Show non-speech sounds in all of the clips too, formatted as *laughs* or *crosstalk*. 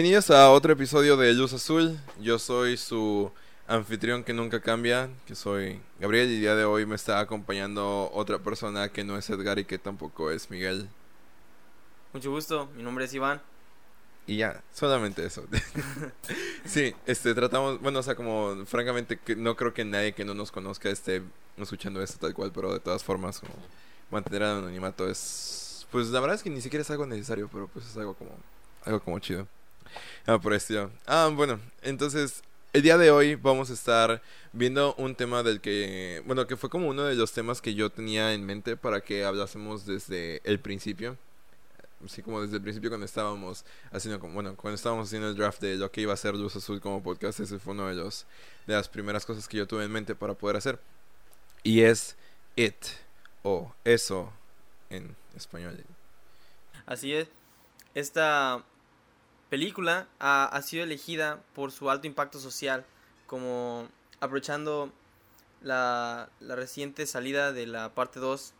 Bienvenidos a otro episodio de Luz Azul. Yo soy su anfitrión que nunca cambia, que soy Gabriel y el día de hoy me está acompañando otra persona que no es Edgar y que tampoco es Miguel. Mucho gusto, mi nombre es Iván. Y ya, solamente eso. *laughs* sí, este, tratamos, bueno, o sea, como francamente que no creo que nadie que no nos conozca esté escuchando esto tal cual, pero de todas formas, como mantener el anonimato es, pues la verdad es que ni siquiera es algo necesario, pero pues es algo como, algo como chido. Ah, por esto. Ah, bueno, entonces el día de hoy vamos a estar viendo un tema del que, bueno, que fue como uno de los temas que yo tenía en mente para que hablásemos desde el principio. Así como desde el principio cuando estábamos haciendo, bueno, cuando estábamos haciendo el draft de lo que iba a ser Luz Azul como podcast, ese fue uno de los de las primeras cosas que yo tuve en mente para poder hacer. Y es it o eso en español. Así es. Esta película ha, ha, sido elegida por su alto impacto social, como aprovechando la, la reciente salida de la parte 2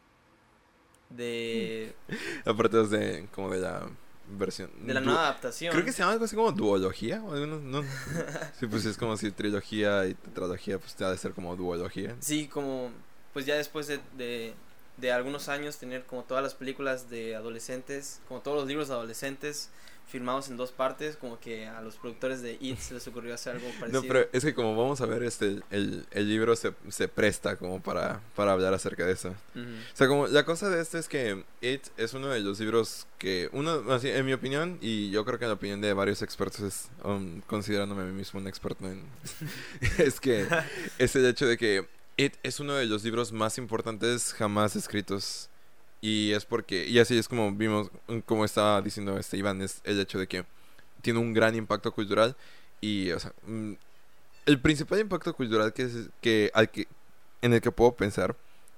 de... *laughs* la parte 2 de, como de la versión... De la nueva adaptación. Creo que se llama algo así como duología, o no, no. *laughs* sí, pues es como si trilogía y tetralogía, pues te ha de ser como duología. Sí, como, pues ya después de, de, de algunos años tener como todas las películas de adolescentes, como todos los libros de adolescentes, filmados en dos partes, como que a los productores de It se les ocurrió hacer algo *laughs* parecido. No, pero es que como vamos a ver, este el, el libro se, se presta como para, para hablar acerca de eso. O sea, como la cosa de este es que It es uno de los libros que, uno, así, en mi opinión, y yo creo que en la opinión de varios expertos, es, um, considerándome a mí mismo un experto en... *laughs* es que *laughs* es el hecho de que It es uno de los libros más importantes jamás escritos. Y es porque, y así es como vimos, como estaba diciendo este Iván, es el hecho de que tiene un gran impacto cultural. Y, o sea, mm, el principal impacto cultural que, es, que, al que en el que puedo pensar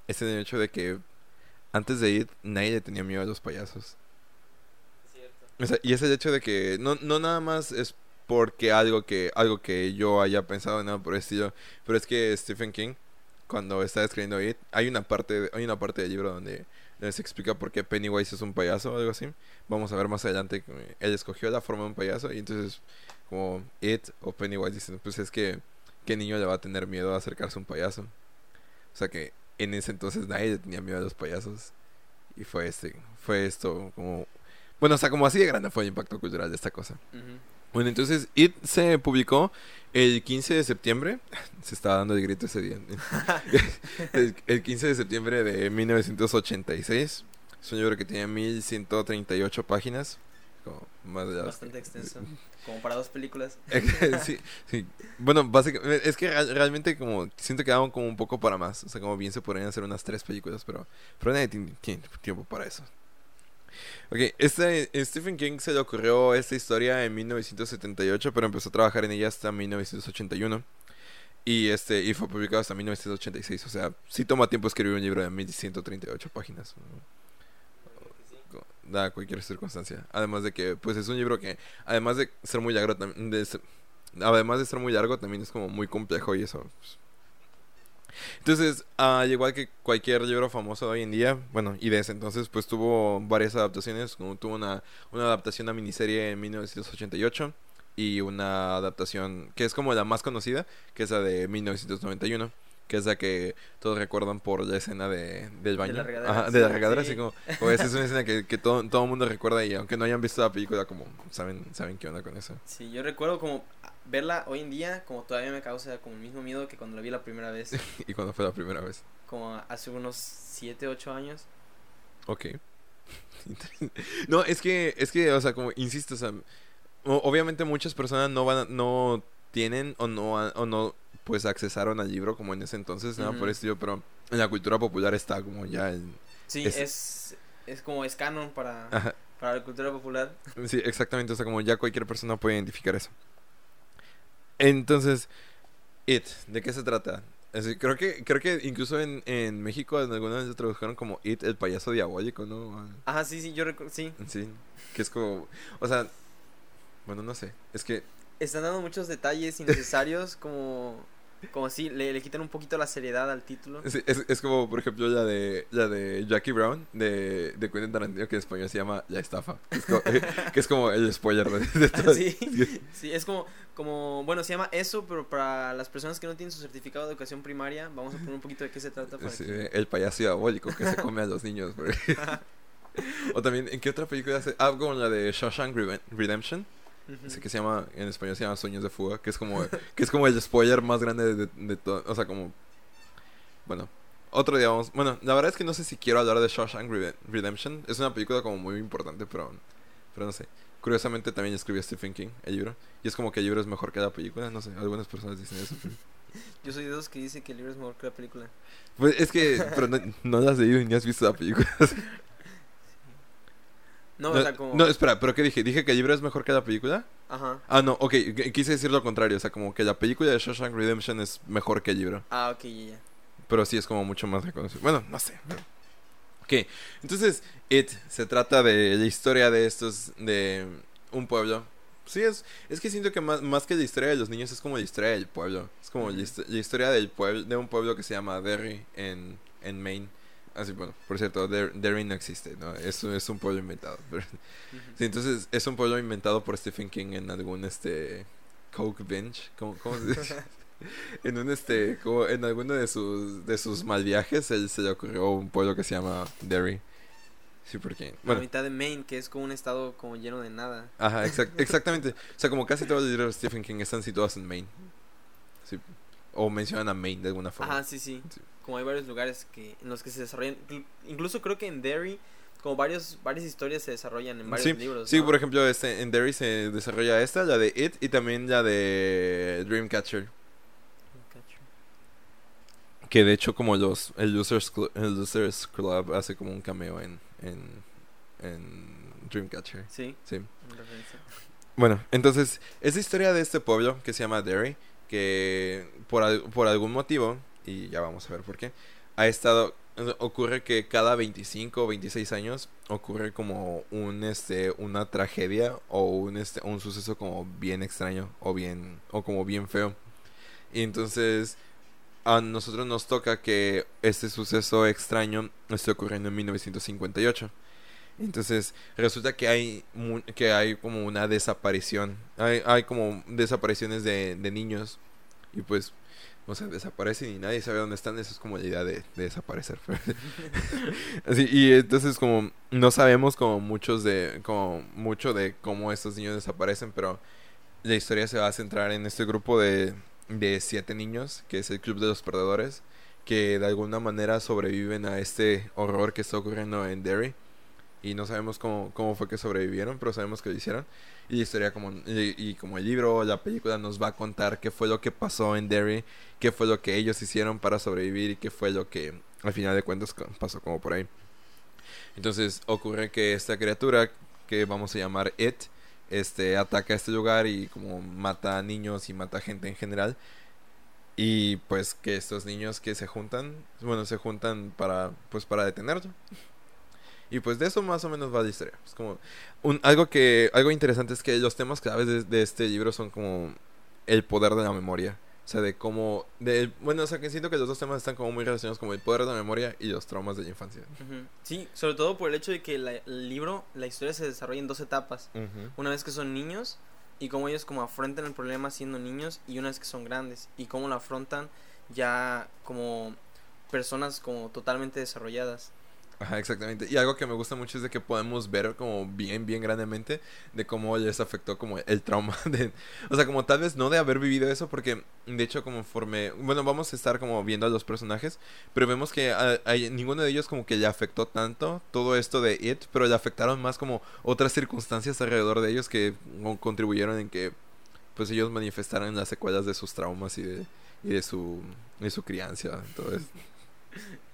es en el hecho de que antes de ir nadie le tenía miedo a los payasos. O sea, y es el hecho de que no, no nada más es porque algo que algo que yo haya pensado nada por el estilo, pero es que Stephen King cuando está escribiendo It, hay una parte hay una parte del libro donde les explica por qué Pennywise es un payaso o algo así. Vamos a ver más adelante él escogió la forma de un payaso y entonces como It o Pennywise dicen, pues es que qué niño le va a tener miedo a acercarse a un payaso. O sea que en ese entonces nadie le tenía miedo a los payasos y fue este fue esto como bueno, o sea, como así de grande fue el impacto cultural de esta cosa. Ujú. Bueno, entonces It se publicó el 15 de septiembre. *laughs* Se estaba dando el grito ese día. *laughs* el, el 15 de septiembre de 1986. Es un libro que tiene 1138 páginas. Como más de las- Bastante extenso, como para dos películas. *laughs* sí, sí. Bueno, básicamente, es que real- realmente como siento que daban como un poco para más. O sea, como bien se podrían hacer unas tres películas, pero, pero nadie tiene tiempo para eso. Ok, este, Stephen King se le ocurrió esta historia en 1978, pero empezó a trabajar en ella hasta 1981. Y este y fue publicado hasta 1986. O sea, sí toma tiempo escribir un libro de 1138 páginas. Da cualquier circunstancia. Además de que, pues es un libro que, además de ser muy largo, además de ser muy largo, también es como muy complejo y eso. pues. Entonces, al igual que cualquier libro famoso de hoy en día, bueno, y desde entonces, pues tuvo varias adaptaciones, como tuvo una, una adaptación a miniserie en 1988 y una adaptación que es como la más conocida, que es la de 1991, que es la que todos recuerdan por la escena de, del baño. la regadera, Ajá, de la regadera, sí. así como, esa es una escena que, que todo, todo el mundo recuerda y aunque no hayan visto la película, como saben, saben qué onda con eso. Sí, yo recuerdo como verla hoy en día, como todavía me causa como el mismo miedo que cuando la vi la primera vez, *laughs* y cuando fue la primera vez. como hace unos 7, 8 años. Ok. *laughs* no, es que, es que, o sea, como insisto, o sea, obviamente muchas personas no van, a- no tienen o no, o no, pues accesaron al libro como en ese entonces, nada por el estilo, pero en la cultura popular está como ya el... Sí, Es- es, es, como es canon para, Ajá, para la cultura popular. sí, exactamente, o sea, como ya cualquier persona puede identificar eso. Entonces, It, ¿de qué se trata? Así, creo que creo que incluso en, en México en alguna vez lo tradujeron como It, el payaso diabólico, ¿no? Ajá, sí, sí, yo recuerdo, sí. Sí, que es como, o sea, bueno, no sé, es que Están dando muchos detalles innecesarios como como si le, le quitan un poquito la seriedad al título. Sí, es, es como, por ejemplo, la de, la de Jackie Brown de, de Quentin Tarantino, que en español se llama La Estafa. Es como- *laughs* que es como el spoiler de, todo. Sí, sí, es como, como, bueno, se llama eso, pero para las personas que no tienen su certificado de educación primaria, vamos a poner un poquito de qué se trata para Sí, que- el payaso diabólico que se come a los niños. *laughs* o también, ¿en qué otra película hace? Ah, como la de Shawshank Redemption. Ujú. Ese que se llama, en español se llama Sueños de Fuga, que es como, *laughs* que es como el spoiler más grande de, de todo. O sea, como. Bueno, otro día vamos. Bueno, la verdad es que no sé si quiero hablar de Shawshank Rede- Redemption. Es una película como muy importante, pero. Pero no sé. Curiosamente también escribió Stephen King el libro. Y es como que el libro es mejor que la película. No sé, algunas personas dicen eso. pero- *laughs* Yo soy de esos que dice que el libro es mejor que la película. Pues es que. Pero no, no la has leído ni has visto la película. *laughs* No, No, o sea, como... no, espera, ¿pero qué dije? ¿Dije que el libro es mejor que la película? Ajá. Ah, no, ok, qu- quise decir lo contrario. O sea, como que la película de Shawshank Redemption es mejor que el libro. Ah, ok, ya, ya. Pero sí es como mucho más reconocido. Bueno, no sé. pero- Ok, entonces It se trata de la historia de estos, de un pueblo. Sí, es, es que siento que más, más que la historia de los niños es como la historia del pueblo. Es como la, la historia del pueblo, de un pueblo que se llama Derry en, en Maine. Así, bueno, por cierto, Der- Derry no existe, ¿no? Es, es un pueblo inventado. *laughs* pero- Ujú. Sí, entonces es un pueblo inventado por Stephen King en algún este Coke Bench, ¿cómo, cómo se dice? *laughs* en un este como en alguno de sus de sus mal viajes él se le ocurrió un pueblo que se llama Derry. Sí, porque La bueno, mitad de Maine, que es como un estado como lleno de nada. ajá, exact- *laughs* exactamente. O sea, como casi todos los libros de Stephen King están situados en Maine. Sí, o mencionan a Maine de alguna forma. Ajá, sí, sí. Sí. Como hay varios lugares que en los que se desarrollan. inclu- Incluso creo que en Derry, como varios, varias historias se desarrollan en varios Sí, libros. Sí, ¿no? por ejemplo, este, en Derry se desarrolla esta, la de It y también la de Dreamcatcher. Que de hecho como los el Losers, Clu- el Losers Club hace como un cameo en, en, en Dreamcatcher. Sí, Sí. Bueno, entonces, es la historia de este pueblo que se llama Derry, que por, por algún motivo, y ya vamos a ver por qué, ha estado, ocurre que cada 25 o 26 años ocurre como un, este, una tragedia o un, este, un suceso como bien extraño o bien, o como bien feo. Y entonces, a nosotros nos toca que este suceso extraño esté ocurriendo en 1958. Entonces, resulta que hay que hay como una desaparición. Hay, hay como desapariciones de, de niños. Y pues, o sea, desaparecen y nadie sabe dónde están. Eso es como la idea de, de desaparecer. *laughs* Y entonces como no sabemos como muchos de, como mucho de cómo estos niños desaparecen, pero la historia se va a centrar en este grupo de, de siete niños, que es el Club de los Perdedores, que de alguna manera sobreviven a este horror que está ocurriendo en Derry y no sabemos cómo, cómo fue que sobrevivieron, pero sabemos que lo hicieron. Y historia como y, como el libro la película nos va a contar qué fue lo que pasó en Derry, qué fue lo que ellos hicieron para sobrevivir y qué fue lo que al final de cuentas pasó como por ahí. Entonces ocurre que esta criatura que vamos a llamar It este ataca este lugar y como mata a niños y mata a gente en general. Y pues que estos niños que se juntan, bueno, se juntan para pues para detenerlo. Y pues de eso más o menos va la historia. Es como un, algo que algo interesante es que los temas claves de, de este libro son como el poder de la memoria. O sea, de cómo de, bueno, o sea, que siento que los dos temas están como muy relacionados como el poder de la memoria y los traumas de la infancia. Sí, sobre todo por el hecho de que la- el libro, la historia se desarrolla en dos etapas. Una vez que son niños y cómo ellos como afrontan el problema siendo niños y una vez que son grandes y cómo lo afrontan ya como personas como totalmente desarrolladas. Ajá, exactamente. Y algo que me gusta mucho es de que podemos ver como bien, bien grandemente de cómo les afectó como el trauma *laughs* de... O sea, como tal vez no de haber vivido eso, porque de hecho conforme... Bueno, vamos a estar como viendo a los personajes, pero vemos que a, ninguno de ellos como que le afectó tanto todo esto de It, pero le afectaron más como otras circunstancias alrededor de ellos que como contribuyeron en que pues ellos manifestaran las secuelas de sus traumas y de, y de su, de su crianza, eso. *laughs*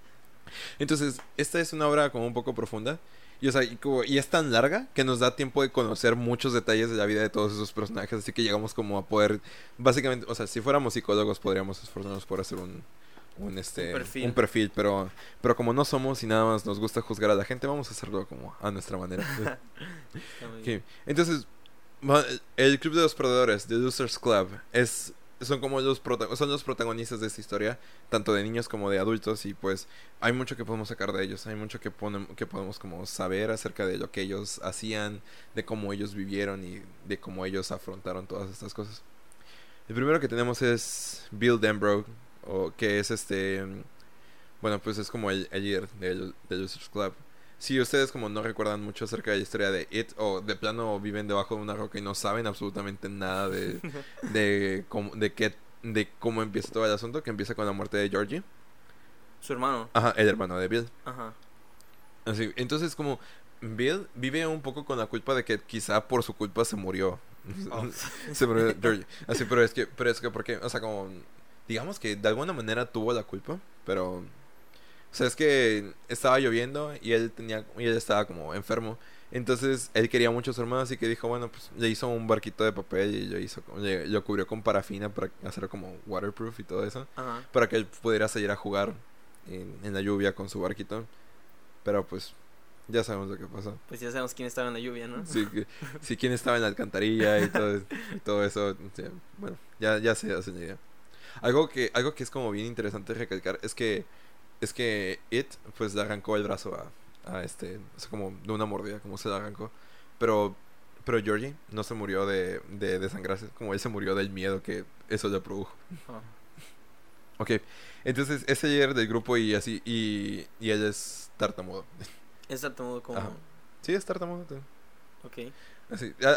Entonces, esta es una obra como un poco profunda. Y, o sea, y, como- y es tan larga que nos da tiempo de conocer muchos detalles de la vida de todos esos personajes. Así que llegamos como a poder, básicamente, o sea, si fuéramos psicólogos podríamos esforzarnos por hacer un, un, este, Un perfil. un perfil, pero, pero como no somos y nada más nos gusta juzgar a la gente, vamos a hacerlo como a nuestra manera. *laughs* Entonces, el Club de los Perdedores, The Losers Club, es son como los son los protagonistas de esta historia, tanto de niños como de adultos y pues hay mucho que podemos sacar de ellos, hay mucho que ponem- que podemos como saber acerca de lo que ellos hacían, de cómo ellos vivieron y de cómo ellos afrontaron todas estas cosas. El primero que tenemos es Bill Denbrough, o que es este bueno, pues es como el, el líder del, del Losers Club. Si ustedes como no recuerdan mucho acerca de la historia de It o de plano viven debajo de una roca y no saben absolutamente nada de *laughs* de cómo de qué de cómo empieza todo el asunto, que empieza con la muerte de Georgie. Su hermano. Ajá, el hermano de Bill. Ajá. Así, entonces como Bill vive un poco con la culpa de que quizá por su culpa se murió. Oh. *laughs* se murió Georgie. Así, pero es que pero es que porque, o sea, como digamos que de alguna manera tuvo la culpa, pero o sea, es que estaba lloviendo y él tenía y él estaba como enfermo. Entonces él quería mucho a su hermano, así que dijo, bueno, pues le hizo un barquito de papel y lo hizo, le- lo cubrió con parafina para hacerlo como waterproof y todo eso, Ajá. para que él pudiera salir a jugar en, en la lluvia con su barquito. Pero pues ya sabemos lo que pasó. Pues ya sabemos quién estaba en la lluvia, ¿no? Sí, que, sí, quién estaba en la alcantarilla y todo, y todo eso. sí, bueno, ya, ya se hacen idea. Algo que, algo que es como bien interesante recalcar es que es que It pues le arrancó el brazo a, a este, o sea, como de una mordida, como se le arrancó. Pero pero Georgie no se murió de, de desangrarse, como él se murió del miedo que eso le produjo. Ah. Ok, entonces es el líder del grupo y así, y, y él es tartamudo. Es tartamudo como... Ajá. Sí, es tartamudo. Ok.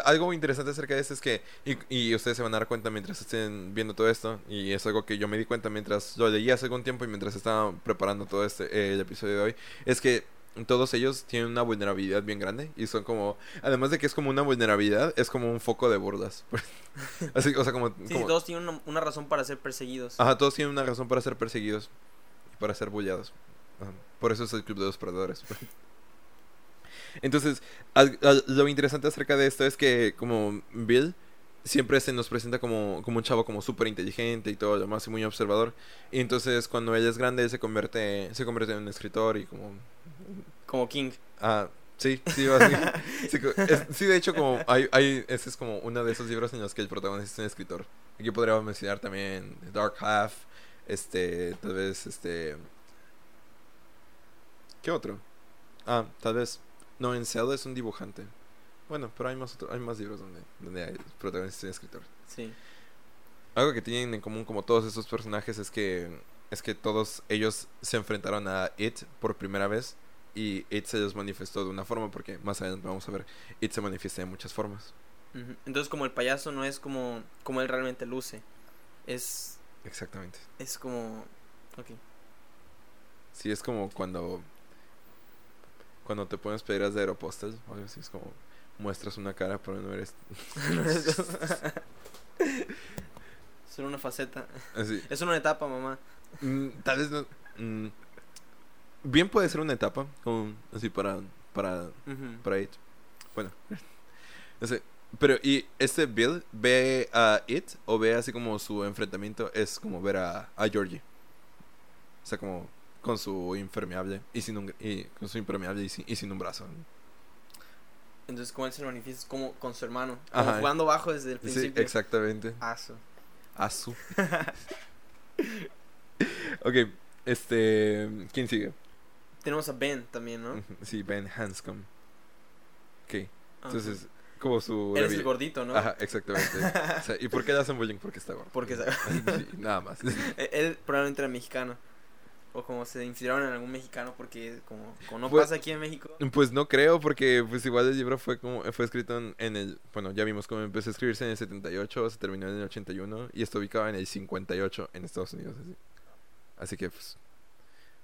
Algo interesante acerca de esto es que, y, y ustedes se van a dar cuenta mientras estén viendo todo esto, y es algo que yo me di cuenta mientras lo leí hace algún tiempo y mientras estaba preparando todo este eh, el episodio de hoy, es que todos ellos tienen una vulnerabilidad bien grande y son como, además de que es como una vulnerabilidad, es como un foco de burlas. *laughs* Así, o sea, como... Sí, sí, como- todos tienen una, una razón para ser perseguidos. Ajá, todos tienen una razón para ser perseguidos y para ser bullados. Ajá, Por eso es el club de los perdedores. *laughs* Entonces, al- al- lo interesante acerca de esto es que como Bill siempre se nos presenta como, como un chavo como súper inteligente y todo lo demás y muy observador. Y entonces cuando él es grande él se convierte, se convierte en un escritor y como... Como King. Ah, sí, sí, *laughs* sí, es- sí, de hecho como hay, hay, ese es como uno de esos libros en los que el protagonista es un escritor. Aquí podríamos mencionar también Dark Half, este, tal vez, este... ¿Qué otro? Ah, tal vez... No, en es un dibujante. Bueno, pero hay más, otro- hay más libros donde, donde hay protagonista y escritor. Sí. Algo que tienen en común como todos estos personajes es que es que todos ellos se enfrentaron a It por primera vez y It se les manifestó de una forma porque más adelante vamos a ver It se manifiesta de muchas formas. Entonces como el payaso no es como, como él realmente luce. Es, Exactamente. es como... Ok. Sí, es como cuando cuando te pones pedidas de algo así, es como muestras una cara pero no eres *laughs* Solo una faceta. así. Es una etapa, mamá. Mm, tal vez no mm, bien puede ser una etapa como así para para para It. Bueno, no sé. Pero, ¿y este Bill ve a It o ve así como su enfrentamiento es como ver a, a Georgie? O sea, como con su impermeable y sin un, y con su impermeable y sin, y sin un brazo. Entonces como él se manifiesta es como con su hermano. Como Ajá. jugando bajo desde el Sí, principio. exactamente. Aso. Asu. *laughs* ok, este. ¿Quién sigue? Tenemos a Ben también, ¿no? Sí, Ben Hanscom. Ok, Ajá. entonces, como su. Él es el gordito, ¿no? Ajá, exactamente. O sea, ¿Y por qué le hacen bullying? Porque está gordo. Porque está- Sí, nada más. *laughs* Eh, Él probablemente era mexicano. O como se inspiraron en algún mexicano porque como, como no Pues- pasa aquí en México. Pues no creo, porque pues igual el libro fue como fue escrito en, en el, bueno, ya vimos cómo empezó a escribirse en el 78, se terminó en el 81 y está ubicado en el 58 en Estados Unidos. Así, así que pues,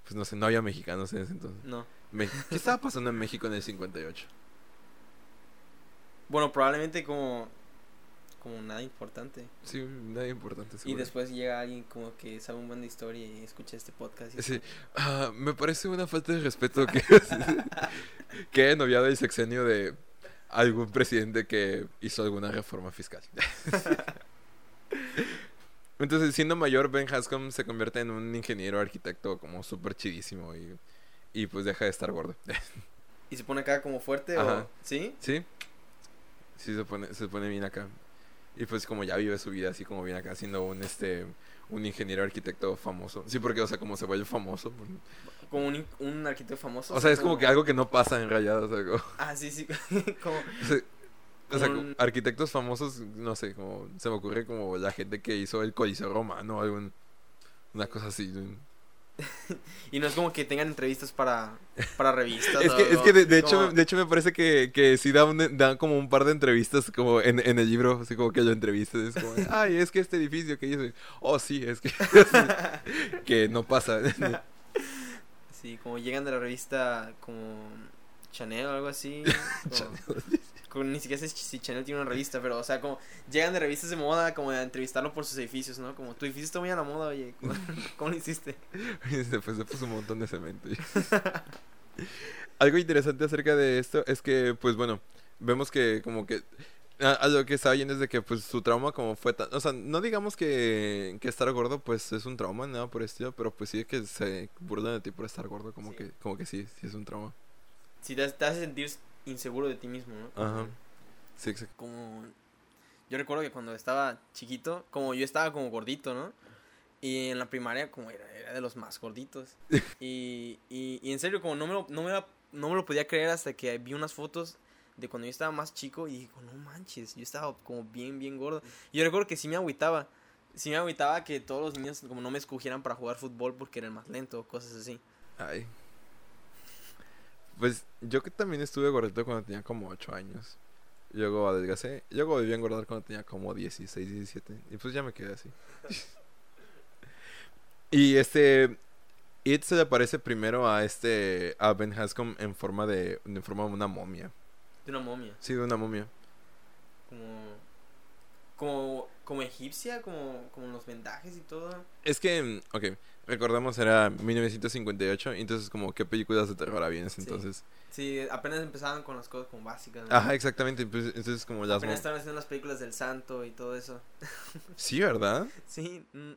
pues no sé, no había mexicanos en ese entonces. No. Me- ¿Qué estaba pasando en México en el 58? Bueno, probablemente como como nada importante. Sí, nada importante. Y después llega alguien como que sabe un buen de historia y escucha este podcast. Y Sí, ah, me parece una falta de respeto que, *laughs* *laughs* que haya noviado el sexenio de algún presidente que hizo alguna reforma fiscal. *laughs* Entonces, siendo mayor, Ben Hanscom se convierte en un ingeniero arquitecto como súper chidísimo y, y pues deja de estar gordo. y se pone acá como fuerte Ajá. o... ¿Sí? ¿Sí? Sí, se pone, se pone bien acá. Y pues como ya vive su vida así como viene acá siendo un este un ingeniero arquitecto famoso. Sí, porque o sea, como se vuelve famoso. pues, Como un, un arquitecto famoso. O sea, es como que algo que no pasa en realidad, o sea, como, *laughs* Ah, sí, sí. *laughs* como... *laughs* o sea, o sea, Como como un- arquitectos famosos, no sé, como se me ocurre como la gente que hizo el Coliseo Romano, algún una cosa así. *laughs* Y no es como que tengan entrevistas para, para revistas. *laughs* Es o que, es que de, de hecho, de hecho me parece que, que sí da, un- da como un par de entrevistas como en, en el libro, así como que lo entrevistas, es como, *laughs* ay, es que este edificio que hizo, oh sí, es que, que no pasa. Sí, como llegan de la revista como Chanel o algo así. como- ni siquiera sé si Chanel tiene una revista, pero o sea, como llegan de revistas de moda como a entrevistarlo por sus edificios, ¿no? Como tu edificio está muy a la moda, oye, ¿cómo, *laughs* cómo lo hiciste? Después se puso un montón de cemento. *laughs* Algo interesante acerca de esto es que, pues bueno, vemos que como que a, a lo que está yendo es de que pues su trauma como fue tan, o sea, no digamos que, que estar gordo pues es un trauma, nada por el estilo, pero pues sí que se burlan de ti por estar gordo, como Sí. que como que sí, sí es un trauma. Si te, te hace sentir inseguro de ti mismo, ¿no? Ajá. Sí, exacto. como yo recuerdo que cuando estaba chiquito, como yo estaba como gordito, ¿no? Y en la primaria como era, era de los más gorditos. *laughs* Y, y, y en serio como no me, lo, no, me la- no me lo podía creer hasta que vi unas fotos de cuando yo estaba más chico y digo, no manches, yo estaba como bien, bien gordo. Y yo recuerdo que sí me agüitaba. Sí me agüitaba que todos los niños como no me escogieran para jugar fútbol porque era el más lento, cosas así. Ay. Pues yo que también estuve gordito cuando tenía como 8 años. Luego adelgacé. Luego volví a engordar cuando tenía como 16, 17. Y pues ya me quedé así. *laughs* y este. It se le parece primero a este. A Ben Hanscom en forma de. En forma de una momia. De una momia. Sí, de una momia. Como... Como, como egipcia, como, como los vendajes y todo. Es que. Ok. Recordamos era 1958. Entonces, como, ¿qué películas de terror había Sí. entonces? Sí, apenas empezaban con las cosas como básicas. ¿no? Ajá, exactamente. Pues, entonces, como las. Apenas estaban haciendo las películas del santo y todo eso. *laughs* Sí, ¿verdad? Sí, mm,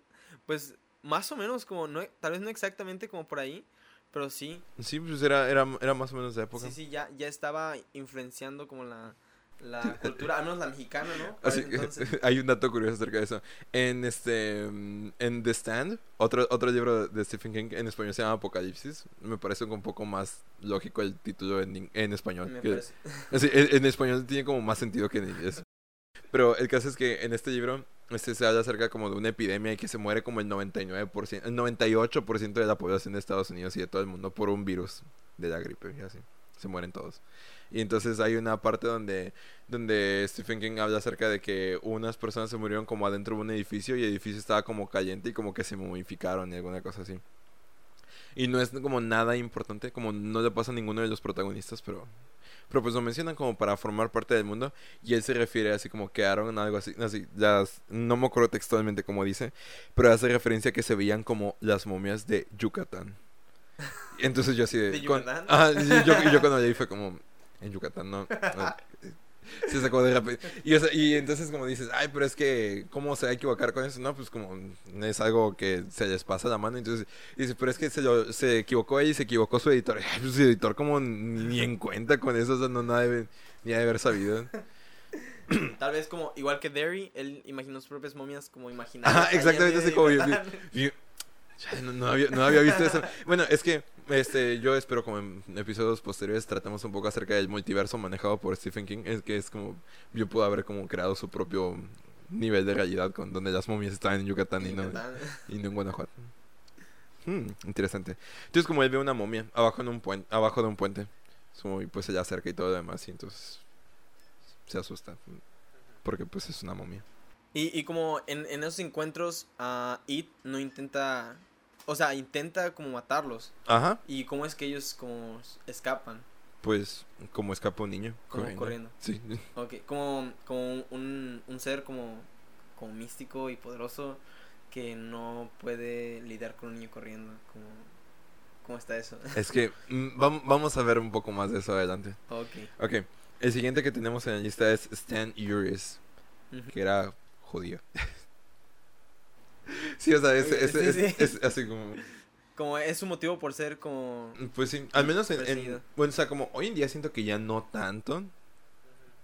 pues más o menos como, no, tal vez no exactamente como por ahí, pero sí. Sí, pues era, era, era más o menos de época. Sí, sí, ya, ya estaba influenciando como la, la cultura, al menos la mexicana, ¿no? Así entonces. *laughs* hay un dato curioso acerca de eso. En este en The Stand, otro, otro libro de Stephen King en español se llama Apocalipsis. Me parece un poco más lógico el título en, en español. Me que- parece. *laughs* así, en, en español tiene como más sentido que en inglés. Pero el caso es que en este libro este se habla acerca como de una epidemia y que se muere como el 99%, el 98% de la población de Estados Unidos y de todo el mundo por un virus de la gripe y así. Se mueren todos. Y entonces hay una parte donde, donde Stephen King habla acerca de que unas personas se murieron como adentro de un edificio y el edificio estaba como caliente y como que se momificaron y alguna cosa así. Y no es como nada importante, como no le pasa a ninguno de los protagonistas, pero pero pues lo mencionan como para formar parte del mundo y él se refiere así como quedaron algo así, así las, no me acuerdo textualmente como dice, pero hace referencia a que se veían como las momias de Yucatán. Entonces yo así de... ¿De con- y yo, yo cuando leí fue como, en Yucatán, no. no. *laughs* Se sacó de repente. Y, o sea, y entonces como dices, ay, pero es que, ¿cómo se va a equivocar con eso? No, pues como es algo que se les pasa la mano. Entonces dice, pero es que se, lo, se equivocó ella y se equivocó su editor. *laughs* Ay, pues su editor como ni, en cuenta con eso, o sea, no nada debe, ni ha de haber sabido. *clears throat* Tal vez como, igual que Derry, él imaginó sus propias momias como imaginarias. En exactamente, así como no, no había, no había visto eso. Bueno, es que este, yo espero como en episodios posteriores tratemos un poco acerca del multiverso manejado por Stephen King. Es que es como, yo puedo haber como creado su propio nivel de realidad con donde las momias estaban en Yucatán y no, y no en Guanajuato. Hmm, interesante. Entonces como él ve una momia abajo, en un puente, abajo de un puente, y pues se le acerca y todo lo demás y entonces se asusta. Porque pues es una momia. Y, y como en, en esos encuentros, ah, It no intenta, o sea, intenta como matarlos. Ajá. Y cómo es que ellos como escapan, Pues como escapa un niño. como corriendo. Sí. *laughs* Ok, como, como un, un ser como, como místico y poderoso que no puede lidiar con un niño corriendo. Como, ¿Cómo está eso? *laughs* Es que mm, vam- vamos a ver un poco más de eso adelante. ok. Ok. El siguiente que tenemos en la lista es Stan Uris, que era judío. *laughs* sí, o sea, es, es, Sí, es- sí. es así como... Como es su motivo por ser como... Pues sí, al menos en, en-. Bueno, o sea, como hoy en día siento que ya no tanto.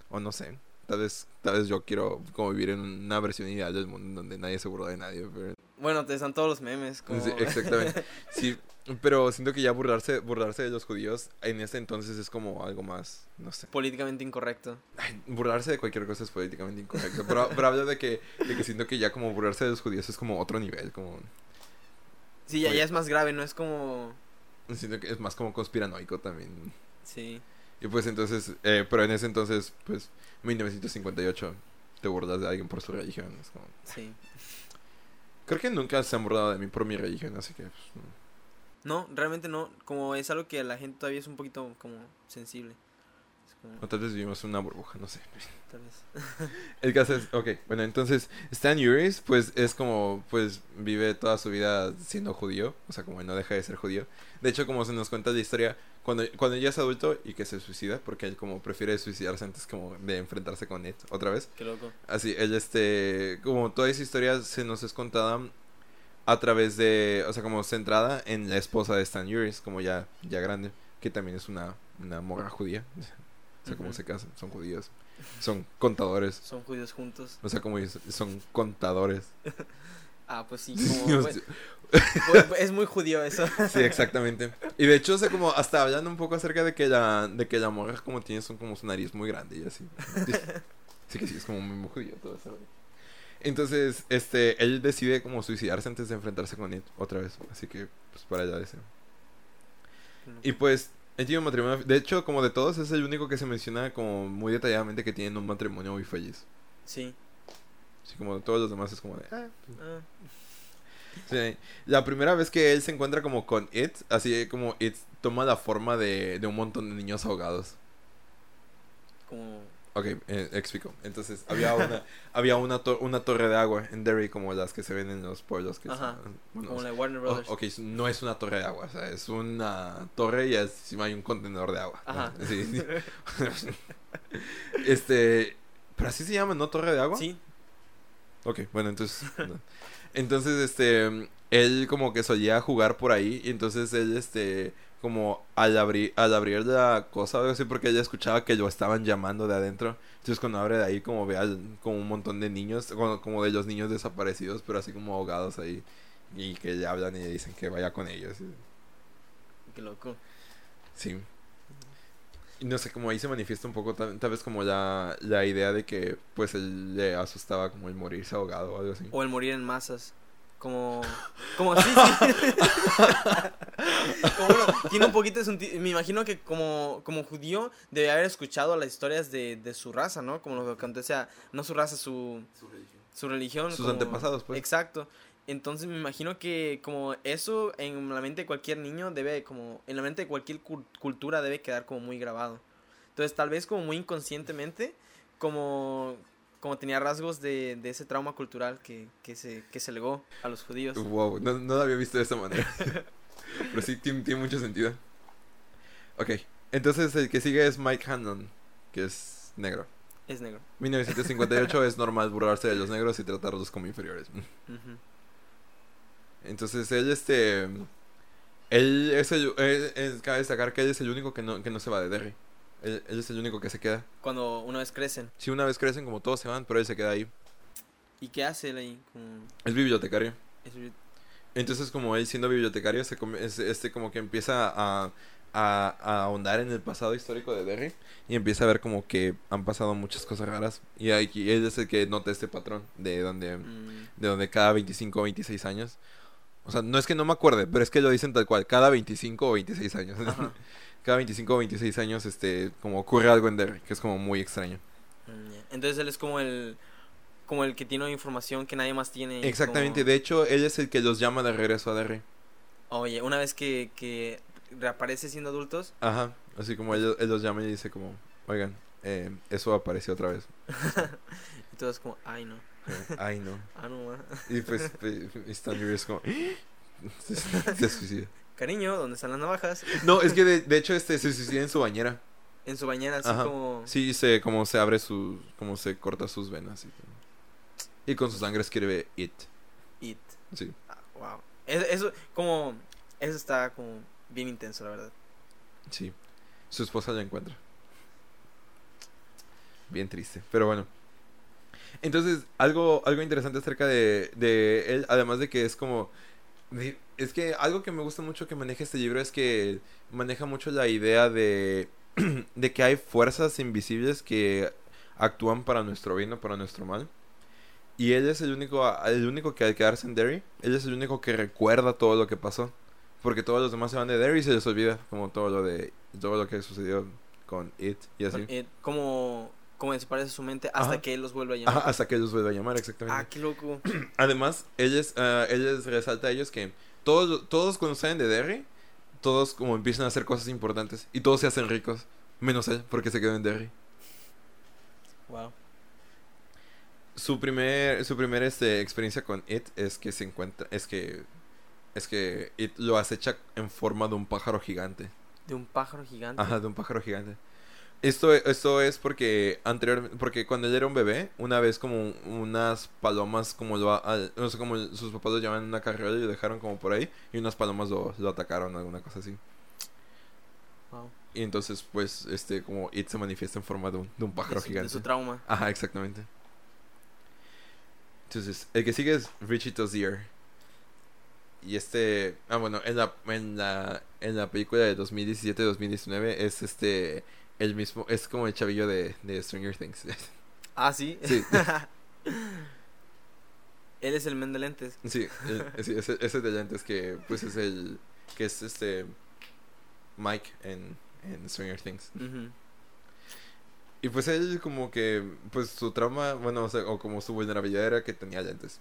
O no sé. tal vez, tal vez yo quiero como vivir en una versión ideal del mundo donde nadie se burla de nadie. Pero... Bueno, te están todos los memes. Como... Sí, exactamente. *laughs* Sí, pero siento que ya burlarse, burlarse de los judíos en ese entonces es como algo más, no sé. Políticamente incorrecto. Ay, burlarse de cualquier cosa es políticamente incorrecto. Pero, pero hablo de que, de que siento que ya como burlarse de los judíos es como otro nivel, como... Sí, ya, ya es más grave, no es como... Siento que es más como conspiranoico también. Sí. Y pues entonces, eh, pero en ese entonces, pues, 1958, te burlas de alguien por su religión. Es como... Sí. Creo que nunca se han burlado de mí por mi religión, así que... pues, no. No, realmente no. Como es algo que la gente todavía es un poquito como sensible. O tal vez vivimos una burbuja, no sé. tal vez. *laughs* El caso es, ok, bueno, entonces Stan Uris, pues es como, pues vive toda su vida siendo judío, o sea, como no deja de ser judío. De hecho, como se nos cuenta la historia, cuando, cuando ya es adulto y que se suicida, porque él como prefiere suicidarse antes como de enfrentarse con Ed otra vez. Qué loco. Así, él este, como toda esa historia se nos es contada a través de, o sea, como centrada en la esposa de Stan Uris, como ya, ya grande, que también es una, una morra judía. O sea, Ujú. se casan, son judíos, son contadores. *laughs* Son judíos juntos. O sea, como son contadores. *laughs* Ah, pues sí. *laughs* Como, es muy judío eso. sí, exactamente. Y de hecho, o sea, como hasta hablando un poco acerca de que la, de que la morra como tiene son como su nariz muy grande y así. Sí que sí, es como muy, muy judío todo eso. Entonces, este, él decide como suicidarse antes de enfrentarse con él otra vez. Así que, pues para allá deseo. Y pues, tiene un matrimonio. De hecho, como de todos, es el único que se menciona como muy detalladamente que tienen un matrimonio muy feliz. Sí. Así como todos los demás es como de. "Ah, Ah, Sí. La primera vez que él se encuentra como con It, así como It toma la forma de, de un montón de niños ahogados. como... Ok, eh, explico. Entonces, había una, *laughs* había una, tor- una torre de agua en Derry como las que se ven en los pueblos que Ajá. bueno, Como la Warner Brothers. ok, no es una torre de agua, o sea, es una torre y encima hay un contenedor de agua. ¿no? Ajá. Sí, sí. *laughs* este, pero así se llama, ¿no? Torre de agua. Sí. Ok, bueno, entonces. no. Entonces, este. Él como que solía jugar por ahí. Y entonces él, este. Como al abrir, al abrir la cosa o algo así, porque ella escuchaba que lo estaban llamando de adentro. Entonces, cuando abre de ahí, como ve al- como un montón de niños, como, como de los niños desaparecidos, pero así como ahogados ahí. Y que le hablan y le dicen que vaya con ellos. Qué loco. Sí. Y no sé, como ahí se manifiesta un poco, tal, tal vez como la, la idea de que, pues, él le asustaba como el morirse ahogado o algo así. O el morir en masas. Como... Como sí, sí. *laughs* como bueno, tiene un poquito de sentido. Me imagino que como, como judío debe haber escuchado las historias de, de su raza, ¿no? Como lo que acontece a... No su raza, su, su religión. Sus como- antepasados, pues. Exacto. Entonces me imagino que como eso en la mente de cualquier niño debe como... En la mente de cualquier cul- cultura debe quedar como muy grabado. Entonces tal vez como muy inconscientemente como... Como tenía rasgos de, de ese trauma cultural que, que, se, que se legó a los judíos. Wow, no, no lo había visto de esta manera. *laughs* Pero sí, tiene, tiene mucho sentido. Ok, entonces el que sigue es Mike Hannon, que es negro. Es negro. 1958 es normal burlarse de los negros y tratarlos como inferiores. Entonces él, este... Él es el... él- él- cabe destacar que él es el único que no, que no se va de Derry. Él, él es el único que se queda. Cuando una vez crecen. Si una vez crecen, como todos se van, pero él se queda ahí. ¿Y qué hace él ahí? Como... Es bibliotecario. es- Entonces, como él siendo bibliotecario, se come- es- este como que empieza a, a, a ahondar en el pasado histórico de Derry y empieza a ver como que han pasado muchas cosas raras. Y aquí él es el que nota este patrón de donde, mm, de donde cada 25 o 26 años. O sea, no es que no me acuerde, pero es que lo dicen tal cual, cada 25 o 26 años. *laughs* cada 25 o 26 años, este, como ocurre algo en Derry, que es como muy extraño. Mm. Entonces él es como el como el que tiene información que nadie más tiene. Exactamente, como- de hecho, él es el que los llama de regreso a Derry. Oye, una vez que, que reaparece siendo adultos, Ajá, así como él, él los llama y dice como, oigan, eh, eso apareció otra vez. *laughs* y todo es como, ay no, Ay, no. *laughs* ah no. Y pues eh, Stan es como, *gasps* se, se suicida. Cariño, ¿dónde están las navajas? No, es que de, *laughs* de hecho este se suicida en su bañera. En su bañera, así Ajá. como... Sí, se, como se abre su, como se corta sus venas. Y, y con su sangre escribe It. It. Sí. Ah, wow. Es- Eso, como... Eso está como bien intenso, la verdad. Sí. Su esposa la encuentra. bien triste. Pero bueno. Entonces, algo, algo interesante acerca de, de él, además de que es como... de- Es que algo que me gusta mucho que maneja este libro es que maneja mucho la idea de, *clears throat* de que hay fuerzas invisibles que actúan para nuestro bien o para nuestro mal. Y él es el único, el único que al quedarse en Derry, él es el único que recuerda todo lo que pasó. Porque todos los demás se van de Derry y se les olvida como todo lo de todo lo que sucedió con It y así. Eh, como, como desaparece su mente hasta Ajá. que él los vuelve a llamar. Ajá, hasta que ellos vuelvan a llamar, exactamente. Ah, qué loco. *clears throat* Además, ellos, ah, ellos resalta a ellos que todos, todos cuando salen de Derry, todos como empiezan a hacer cosas importantes y todos se hacen ricos, menos él, porque se quedó en Derry. Wow. Su primer, su primer este, experiencia con It es que se encuentra, es que, es que It lo acecha en forma de un pájaro gigante. De un pájaro gigante. Ajá, de un pájaro gigante. Esto, esto es porque anterior, porque cuando él era un bebé, una vez como unas palomas, como lo, al- no sé, como sus papás lo llevaban en una carrera y lo dejaron como por ahí, y unas palomas lo, lo atacaron, alguna cosa así. Wow. Y entonces, pues, este, como It se manifiesta en forma de un, de un pájaro de, su, de gigante. su trauma. Ajá, exactamente. Entonces, el que sigue es Richie Tozier. Y este, ah bueno, en la en la en la película de 2017-2019 es este el mismo, es como el chavillo de, de Stranger Things. *laughs* Ah, sí. Sí. *laughs* él es el men de lentes. sí, el- sí, ese, ese de lentes que pues es el que es este Mike en en Stranger Things. Y pues él como que pues su trauma, bueno, o sea, o como su vulnerabilidad era que tenía lentes.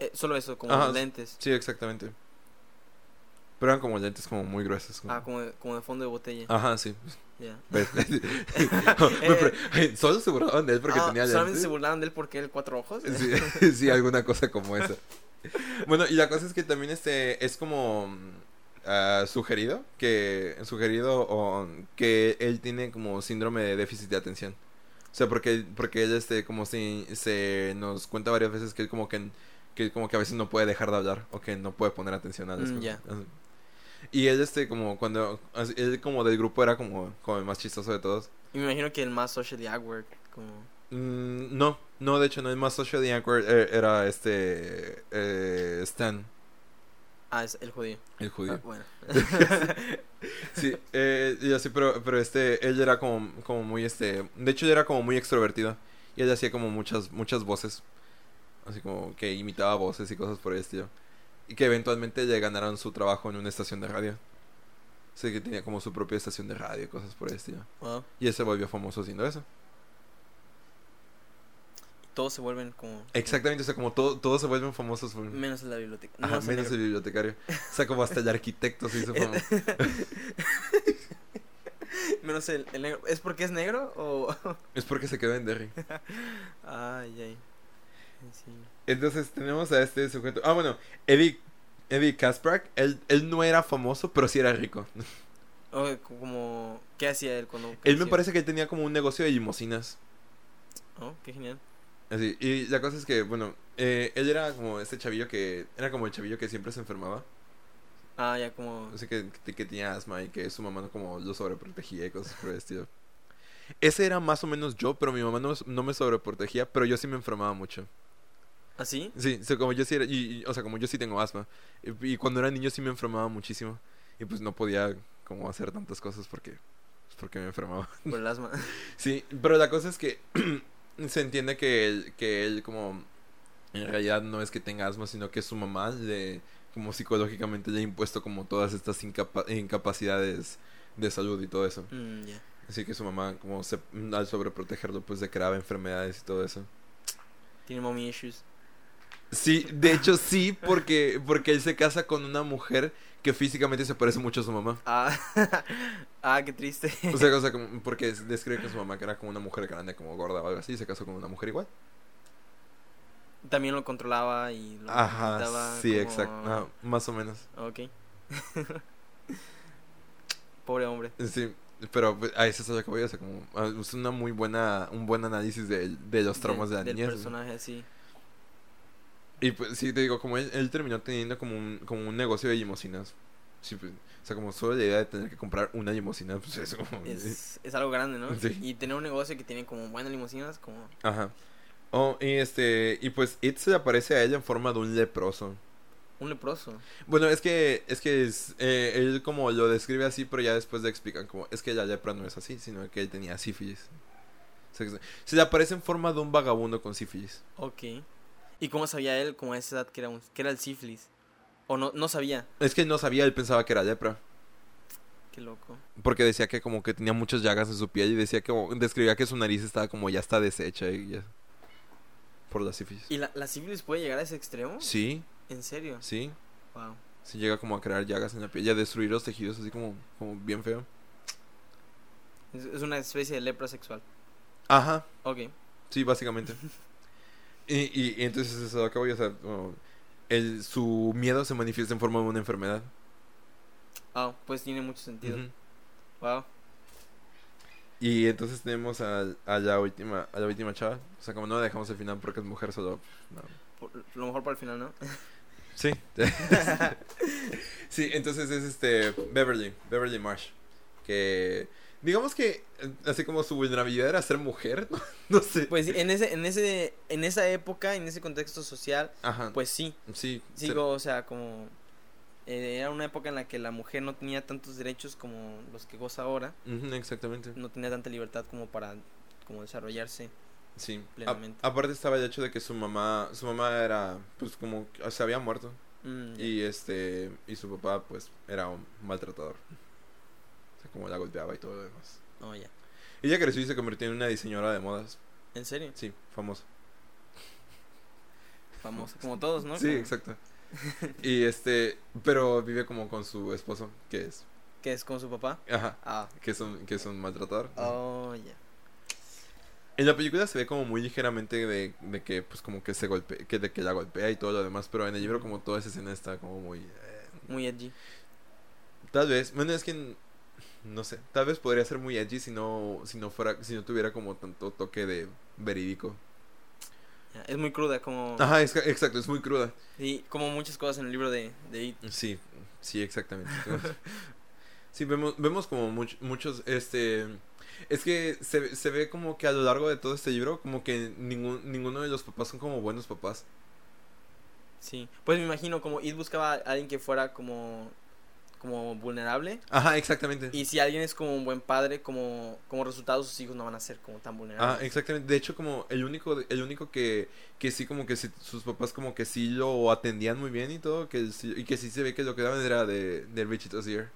Eh, solo eso, como Ajá, lentes. Sí, exactamente. Pero eran como lentes como muy gruesos. como- Ah, como de, como de fondo de botella. Ajá, sí. Ya. *laughs* *laughs* *laughs* Solo se burlaban de él porque Ah, tenía solamente lentes. se burlaron de él porque él cuatro ojos. Sí, sí, alguna cosa como esa. Bueno, y la cosa es que también este es como mm, ah, sugerido que sugerido o que él tiene como síndrome de déficit de atención. O sea, porque porque él este como si se nos cuenta varias veces que él como que que como que a veces no puede dejar de hablar o que no puede poner atención a las Mm, cosas. ya. Y él este como cuando él como del grupo era como como el más chistoso de todos. Y me imagino que el más socially awkward. Como... Mm, no, no, de hecho, no. El más socially awkward eh, era este. eh, Stan, Ah, es el judío. el judío. Ah, bueno. *laughs* Sí, eh, y así, pero, pero este. Él era como, como muy este. De hecho, él era como muy extrovertido. Y él hacía como muchas, muchas voces. Así como que imitaba voces y cosas por el estilo. Y que eventualmente le ganaron su trabajo en una estación de radio. Así que tenía como su propia estación de radio y cosas por el estilo. Wow. Y él se volvió famoso haciendo eso. Todos se vuelven como. Exactamente, o sea, como todo, todos se vuelven famosos. por- Menos en la biblioteca. Ajá, Menos el menos el bibliotecario. O sea, como hasta el arquitecto se hizo *laughs* famoso. Menos el, el negro. ¿Es porque es negro o.? Es porque se quedó en Derry. *laughs* Ay, ay. Sí. Entonces tenemos a este sujeto. Ah, bueno, Eddie, Eddie Kasprak, él, él no era famoso, pero sí era rico. Como. ¿Qué hacía él cuando.? Él me parece que él tenía como un negocio de limosinas. Oh, qué genial. Así, y la cosa es que, bueno, eh, él era como este chavillo que. Era como el chavillo que siempre se enfermaba. Ah, ya como. Así que, que, que tenía asma y que su mamá no como lo sobreprotegía y cosas por el estilo. Ese era más o menos yo, pero mi mamá no, no me sobreprotegía, pero yo sí me enfermaba mucho. ¿Así? Sí, o sea, como yo sí era, y, y, o sea, como yo sí tengo asma. Y, y cuando era niño sí me enfermaba muchísimo. Y pues no podía como hacer tantas cosas porque, pues, porque me enfermaba. *laughs* Por el asma. *laughs* Sí, pero la cosa es que *clears throat* se entiende que él, que él como en realidad no es que tenga asma, sino que su mamá le, como psicológicamente le ha impuesto como todas estas incapa- incapacidades de salud y todo eso. Mm. Así que su mamá como se, al sobreprotegerlo pues le creaba enfermedades y todo eso. Tiene mommy issues. Sí, de hecho sí, porque, porque él se casa con una mujer que físicamente se parece mucho a su mamá. Ah, *laughs* ah qué triste. O sea, o sea, como- porque describe que su mamá que era como una mujer grande, como gorda o algo así, y se casó con una mujer igual. También lo controlaba y lo Ajá, sí, como- exacto, más o menos. Ok. Pobre hombre. Sí, pero pues, a eso es lo que voy, o sea, como, ah, es una muy buena, un buen análisis de, de los traumas de, la del niñez. personaje así. Y pues sí, te digo, como él, él terminó teniendo como un, como un negocio de limosinas. O Sí, pues, o sea, como solo la idea de tener que comprar una limusina, pues es como... Es, es algo grande, ¿no? Sí. Y tener un negocio que tiene como buenas limusinas, como... Ajá. Oh, y este, y pues It se le aparece a ella en forma de un leproso. Un leproso. Bueno, es que, es que es, eh, él como lo describe así, pero ya después le explican como, es que la lepra no es así, sino que él tenía sífilis. O sea, se le aparece en forma de un vagabundo con sífilis. Ok. ¿Y cómo sabía él, como a esa edad, que era, un, que era el sífilis? ¿O no, no sabía? Es que no sabía, él pensaba que era lepra. Qué loco. Porque decía que como que tenía muchas llagas en su piel y decía que, describía que su nariz estaba como ya está deshecha y ya. Por la sífilis. ¿Y la, la sífilis puede llegar a ese extremo? Sí, ¿En serio? sí. Wow. Sí llega como a crear llagas en la piel y a destruir los tejidos así como, como bien feo. Es, es una especie de lepra sexual. Ajá, Ok. sí, básicamente. *laughs* y, y, y entonces eso acabo o sea, el, su miedo se manifiesta en forma de una enfermedad. Ah, pues tiene mucho sentido. Wow. Y entonces tenemos a, a la última a la última chava. O sea, como no dejamos el final porque es mujer solo. no. Por- lo mejor para el final, ¿no? *laughs* Sí. *laughs* sí, entonces es este Beverly, Beverly Marsh. Que digamos que eh, así como su vulnerabilidad era ser mujer, *laughs* no, No sé. Pues en ese, en ese, en esa época, en ese contexto social, Ajá. pues sí. sí. Ser- o sea, como eh, era una época en la que la mujer no tenía tantos derechos como los que goza ahora, exactamente. no tenía tanta libertad como para como desarrollarse. Sí. A- plenamente. aparte estaba el hecho de que su mamá, su mamá era, pues como, se había muerto. Mm. Y este, y su papá, pues, era un maltratador. Sea, como la golpeaba y todo lo demás. Oh, ya. Ella creció y se convirtió en una diseñadora de modas. ¿En serio? Sí, famosa. Famoso, como todos, ¿no? Sí, Como- exacto. Y este, pero vive como con su esposo, que es, Que es con su papá. ajá, Ah. que es un, que es un maltratador. Oh, ya. En la película se ve como muy ligeramente de, de que, pues, como que se golpea, que de que la golpea y todo lo demás, pero en el libro como toda esa escena está como muy... eh, Muy edgy. Tal vez, bueno, es que no sé, tal vez podría ser muy edgy si no si no fuera si no tuviera como tanto toque de verídico. Es muy cruda, como... Ajá, es- exacto, es muy cruda. Sí, como muchas cosas en el libro de, de It. Sí, sí, exactamente. *laughs* sí, vemos vemos como much- muchos este es que se, se ve como que a lo largo de todo este libro como que ningún ninguno de los papás son como buenos papás. Sí. Pues me imagino como It buscaba a alguien que fuera como como vulnerable Ajá, exactamente. y si alguien es como un buen padre como como resultado sus hijos no van a ser como tan Ah, vulnerables. exactamente. De hecho, como el único, el único que, que sí, como que sí, sus papás como que sí lo atendían muy bien y todo, que sí- y que sí se ve que lo que daban era de, de Richard Osier.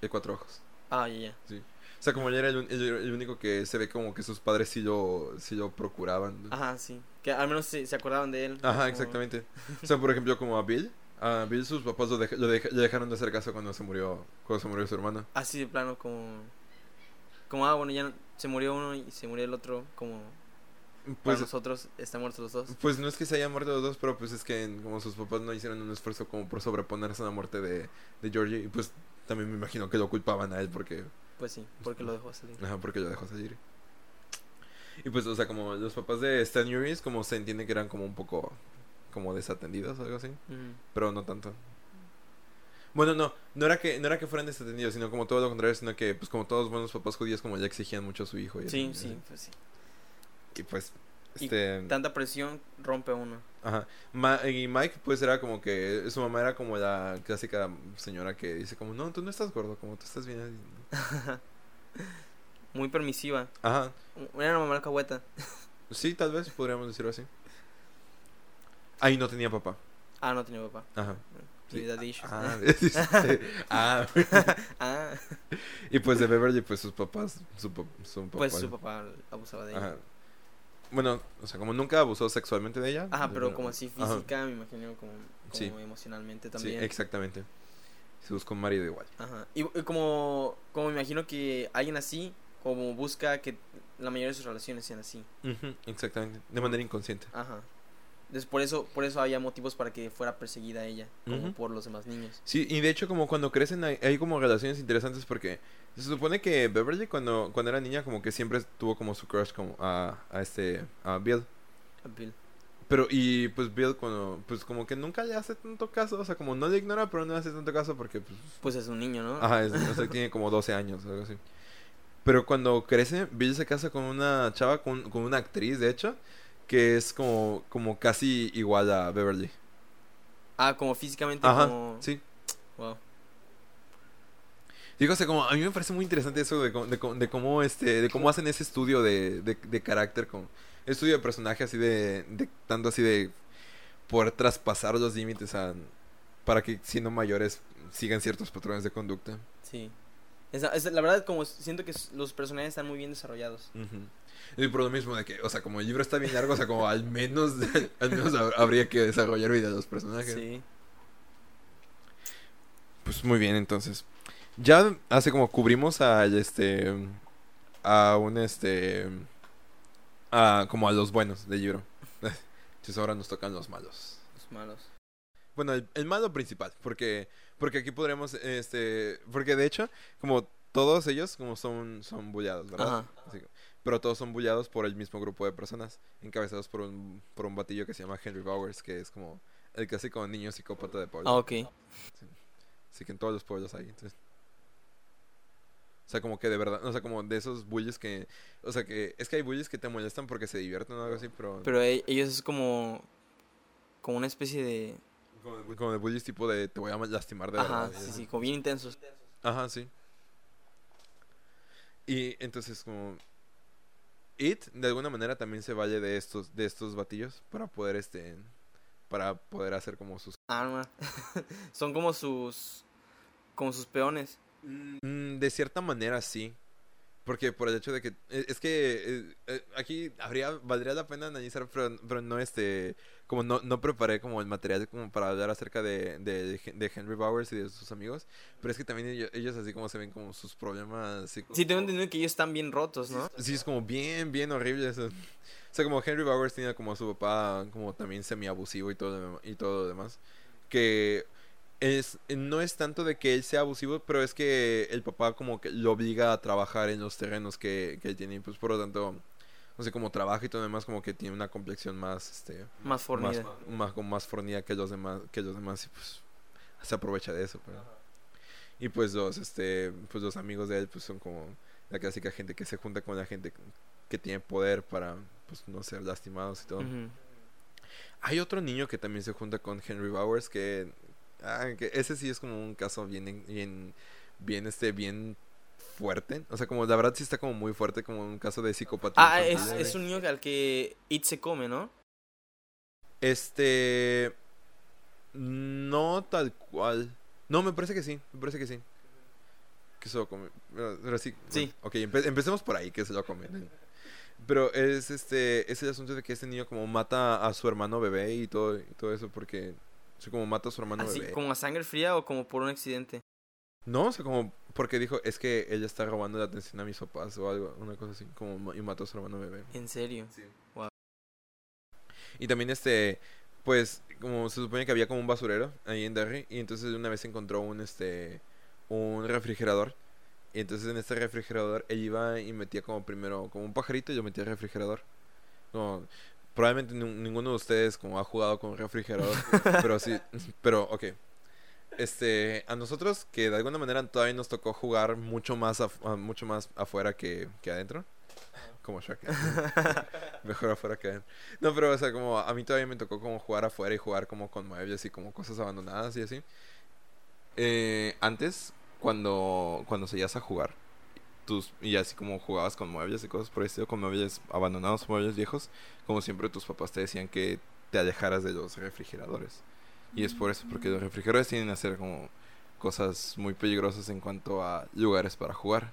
De cuatro ojos. Ah, ya, ya. O sea, como él era el, un- el- el único que se ve como que sus padres sí lo, sí lo procuraban. Ajá, sí. Que al menos se, se acordaban de él. Ajá, como- exactamente. O sea, por ejemplo, como a Bill. A Bill sus papás lo, dej- lo dej- dejaron de hacer caso cuando se murió, cuando se murió su hermano. Así de plano como como ah, bueno, ya no- se murió uno y se murió el otro como para Pues, nosotros están muertos los dos. Pues no es que se hayan muerto los dos, pero pues es que como sus papás no hicieron un esfuerzo como por sobreponerse a la muerte de, de Georgie, y pues también me imagino que lo culpaban a él porque, Pues sí, porque lo dejó salir. ajá, porque lo dejó salir. Y pues, o sea, como los papás de Stan Uris, como se entiende que eran como un poco como desatendidos o algo así, pero no tanto. Bueno, no, no era que no era que fueran desatendidos, sino como todo lo contrario, sino que pues como todos buenos papás judíos como ya exigían mucho a su hijo y Sí, así, sí, pues sí. Y pues Y este Tanta presión rompe uno. Ajá. Ma- y Mike, pues era como que su mamá era como la clásica señora que dice como, no, tú no estás gordo, como tú estás bien. *laughs* Muy permisiva. Ajá. Era una mamá alcahueta. Sí, tal vez podríamos decirlo así. Ahí no tenía papá. Ah, no tenía papá. Ajá. Sí, *laughs* Sí. Ah, ah. *laughs* Ah, y pues de Beverly, pues sus papás, su, pa- su papá. pues su papá abusaba de ella. Ajá. Bueno, o sea, como nunca abusó sexualmente de ella. Ajá, pero como así Ajá. física, me imagino como, como Sí. emocionalmente Sí, también. exactamente. Se buscó un marido igual. Ajá. Y, y como, como me imagino que alguien así, como busca que la mayoría de sus relaciones sean así. Ujú, exactamente. De manera inconsciente. Ajá. Entonces por eso, por eso había motivos para que fuera perseguida ella, como por los demás niños. Sí, y de hecho como cuando crecen hay, hay como relaciones interesantes porque se supone que Beverly cuando, cuando era niña como que siempre tuvo como su crush como a, a este a Bill. A Bill. Pero, y pues Bill cuando, pues como que nunca le hace tanto caso, o sea, como no le ignora, pero no le hace tanto caso porque, pues... Pues es un niño, ¿no? Ajá, es, o sea, tiene como 12 años, algo así. Pero cuando crece, Bill se casa con una chava, con, con una actriz, de hecho, que es como, como casi igual a Beverly. Ah, como físicamente, Ajá, como... sí. Wow. Digo, o sea, como a mí me parece muy interesante eso de, de, cómo- de cómo este de cómo hacen ese estudio de, de, de carácter con estudio de personaje así de, tanto así de poder traspasar los límites a, para que siendo mayores sigan ciertos patrones de conducta. Sí. Esa, esa- la verdad, como siento que los personajes están muy bien desarrollados. Y por lo mismo de que, o sea, como el libro está bien largo, o sea, como al menos *laughs* al menos hab- habría que desarrollar vida de los personajes. Sí. Pues muy bien, entonces. Ya hace como cubrimos a este a un este a como a los buenos del libro. *laughs* Entonces ahora nos tocan los malos. Los malos. Bueno, el, el malo principal, porque porque aquí podremos este porque de hecho como todos ellos como son son bullados, ¿verdad? Ajá. Así pero todos son bullados por el mismo grupo de personas, encabezados por un por un batillo que se llama Henry Bowers, que es como el clásico niño psicópata de pueblo. Ah, ok. Así que en todos los pueblos hay. entonces. O sea, como que de verdad, o sea, como de esos bullies que, o sea, que es que hay bullies que te molestan porque se divierten o algo así, pero, Pero e- ellos es como... Como una especie de... como, de bullies tipo de te voy a lastimar de Ajá, verdad. y sí, sí, como bien intensos. Ajá, sí. Y entonces como It de alguna manera también se vale de estos de estos batillos para poder este para poder hacer como sus Arma. *laughs* Son como sus... Como sus peones. Mm, de cierta manera sí. Porque por el hecho de que eh, es que eh, eh, aquí habría valdría la pena analizar pero, pero no este como no, no preparé como el material como para hablar acerca de, de, de Henry Bowers y de sus amigos pero es que también ellos, ellos así como se ven como sus problemas así Sí, tengo entendido que ellos están bien rotos, ¿no? sí es como bien bien horrible eso. o sea como Henry Bowers tiene como su papá como también semi abusivo y todo y todo lo demás que es no es tanto de que él sea abusivo, pero es que el papá como que lo obliga a trabajar en los terrenos que, que él tiene y pues por lo tanto no sé como trabaja y todo lo demás como que tiene una complexión más este Más fornida. más, más como más fornida que los demás que los demás y pues se aprovecha de eso pero- y pues los este pues los amigos de él pues son como la clásica gente que se junta con la gente que tiene poder para pues no ser lastimados y todo. Hay otro niño que también se junta con Henry Bowers que, ah, ese sí es como un caso bien bien bien este bien fuerte, o sea, como la verdad sí está como muy fuerte como un caso de psicopatía. Ah, es, un niño al que It se come, ¿no? Este no tal cual. No, me parece que sí, me parece que sí. Que se lo come. Pero sí. Sí. bueno, ok, empe- empecemos por ahí, que se lo come. Pero es este es el asunto de que este niño como mata a su hermano bebé y todo y todo eso porque sí, como mata a su hermano Así, bebé. como a sangre fría o como por un accidente. No, o sea, como porque dijo, es que ella está robando la atención a mis papás o algo, una cosa así, como y mató a su hermano bebé. En serio. Y también este, pues, como se supone que había como un basurero ahí en Derry, y entonces una vez encontró un este, un refrigerador. Y entonces en este refrigerador él iba y metía como primero, como un pajarito y lo metía al refrigerador. Como, probablemente nin- ninguno de ustedes como ha jugado con refrigerador, *laughs* pero sí, pero ok. Este, a nosotros que de alguna manera todavía nos tocó jugar mucho más ah, mucho más afuera que, que adentro. Como Shrek. *laughs* Mejor afuera que adentro. No, pero o sea, como a mí todavía me tocó como jugar afuera y jugar como con muebles y como cosas abandonadas y así. Eh, antes, cuando, cuando salías a jugar, tus, y así como jugabas con muebles y cosas por el estilo, con muebles abandonados, muebles viejos, como siempre tus papás te decían que te alejaras de los refrigeradores. Y es por eso, porque los refrigeradores tienen a ser como cosas muy peligrosas en cuanto a lugares para jugar.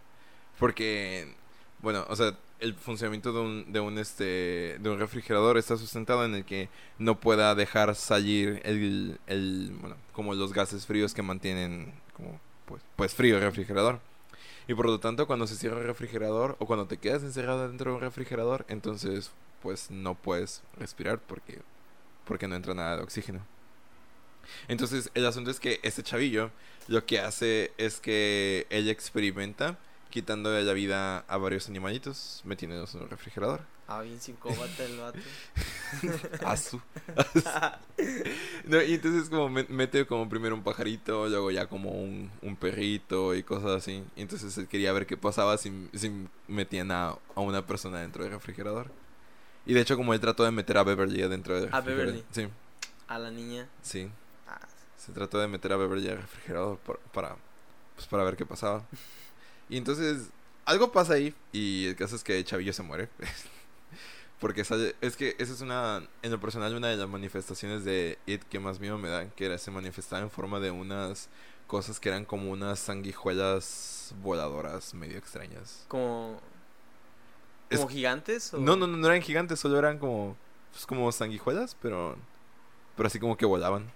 Porque, bueno, o sea, el funcionamiento de un, de un, este, de un refrigerador está sustentado en el que no pueda dejar salir el, el, bueno, como los gases fríos que mantienen, como, pues, pues frío el refrigerador. Y por lo tanto, cuando se cierra el refrigerador o cuando te quedas encerrado dentro de un refrigerador, entonces, pues no puedes respirar porque, porque no entra nada de oxígeno. Entonces, el asunto es que este chavillo lo que hace es que ella experimenta quitando la vida a varios animalitos, metiéndolos en el refrigerador. Ah, bien psicópata el vato. *laughs* Asu. no, y entonces como me- mete como primero un pajarito, luego ya como un, un perrito y cosas así. Y entonces él quería ver qué pasaba si, si metían a, a una persona dentro del refrigerador. Y de hecho como él trató de meter a Beverly dentro del ¿A refrigerador. Beverly? Sí, A la niña. sí. Ah, Se trató de meter a Beverly al refrigerador por- para, pues para ver qué pasaba. Y entonces algo pasa ahí y el caso es que chavillo se muere. *laughs* Porque sale- es que esa es una, en lo personal, una de las manifestaciones de It que más miedo me dan, que era, se manifestaba en forma de unas cosas que eran como unas sanguijuelas voladoras medio extrañas. como. Es- ¿Como gigantes? O... No, no, no, no eran gigantes, solo eran como, pues como sanguijuelas, pero, pero así como que volaban.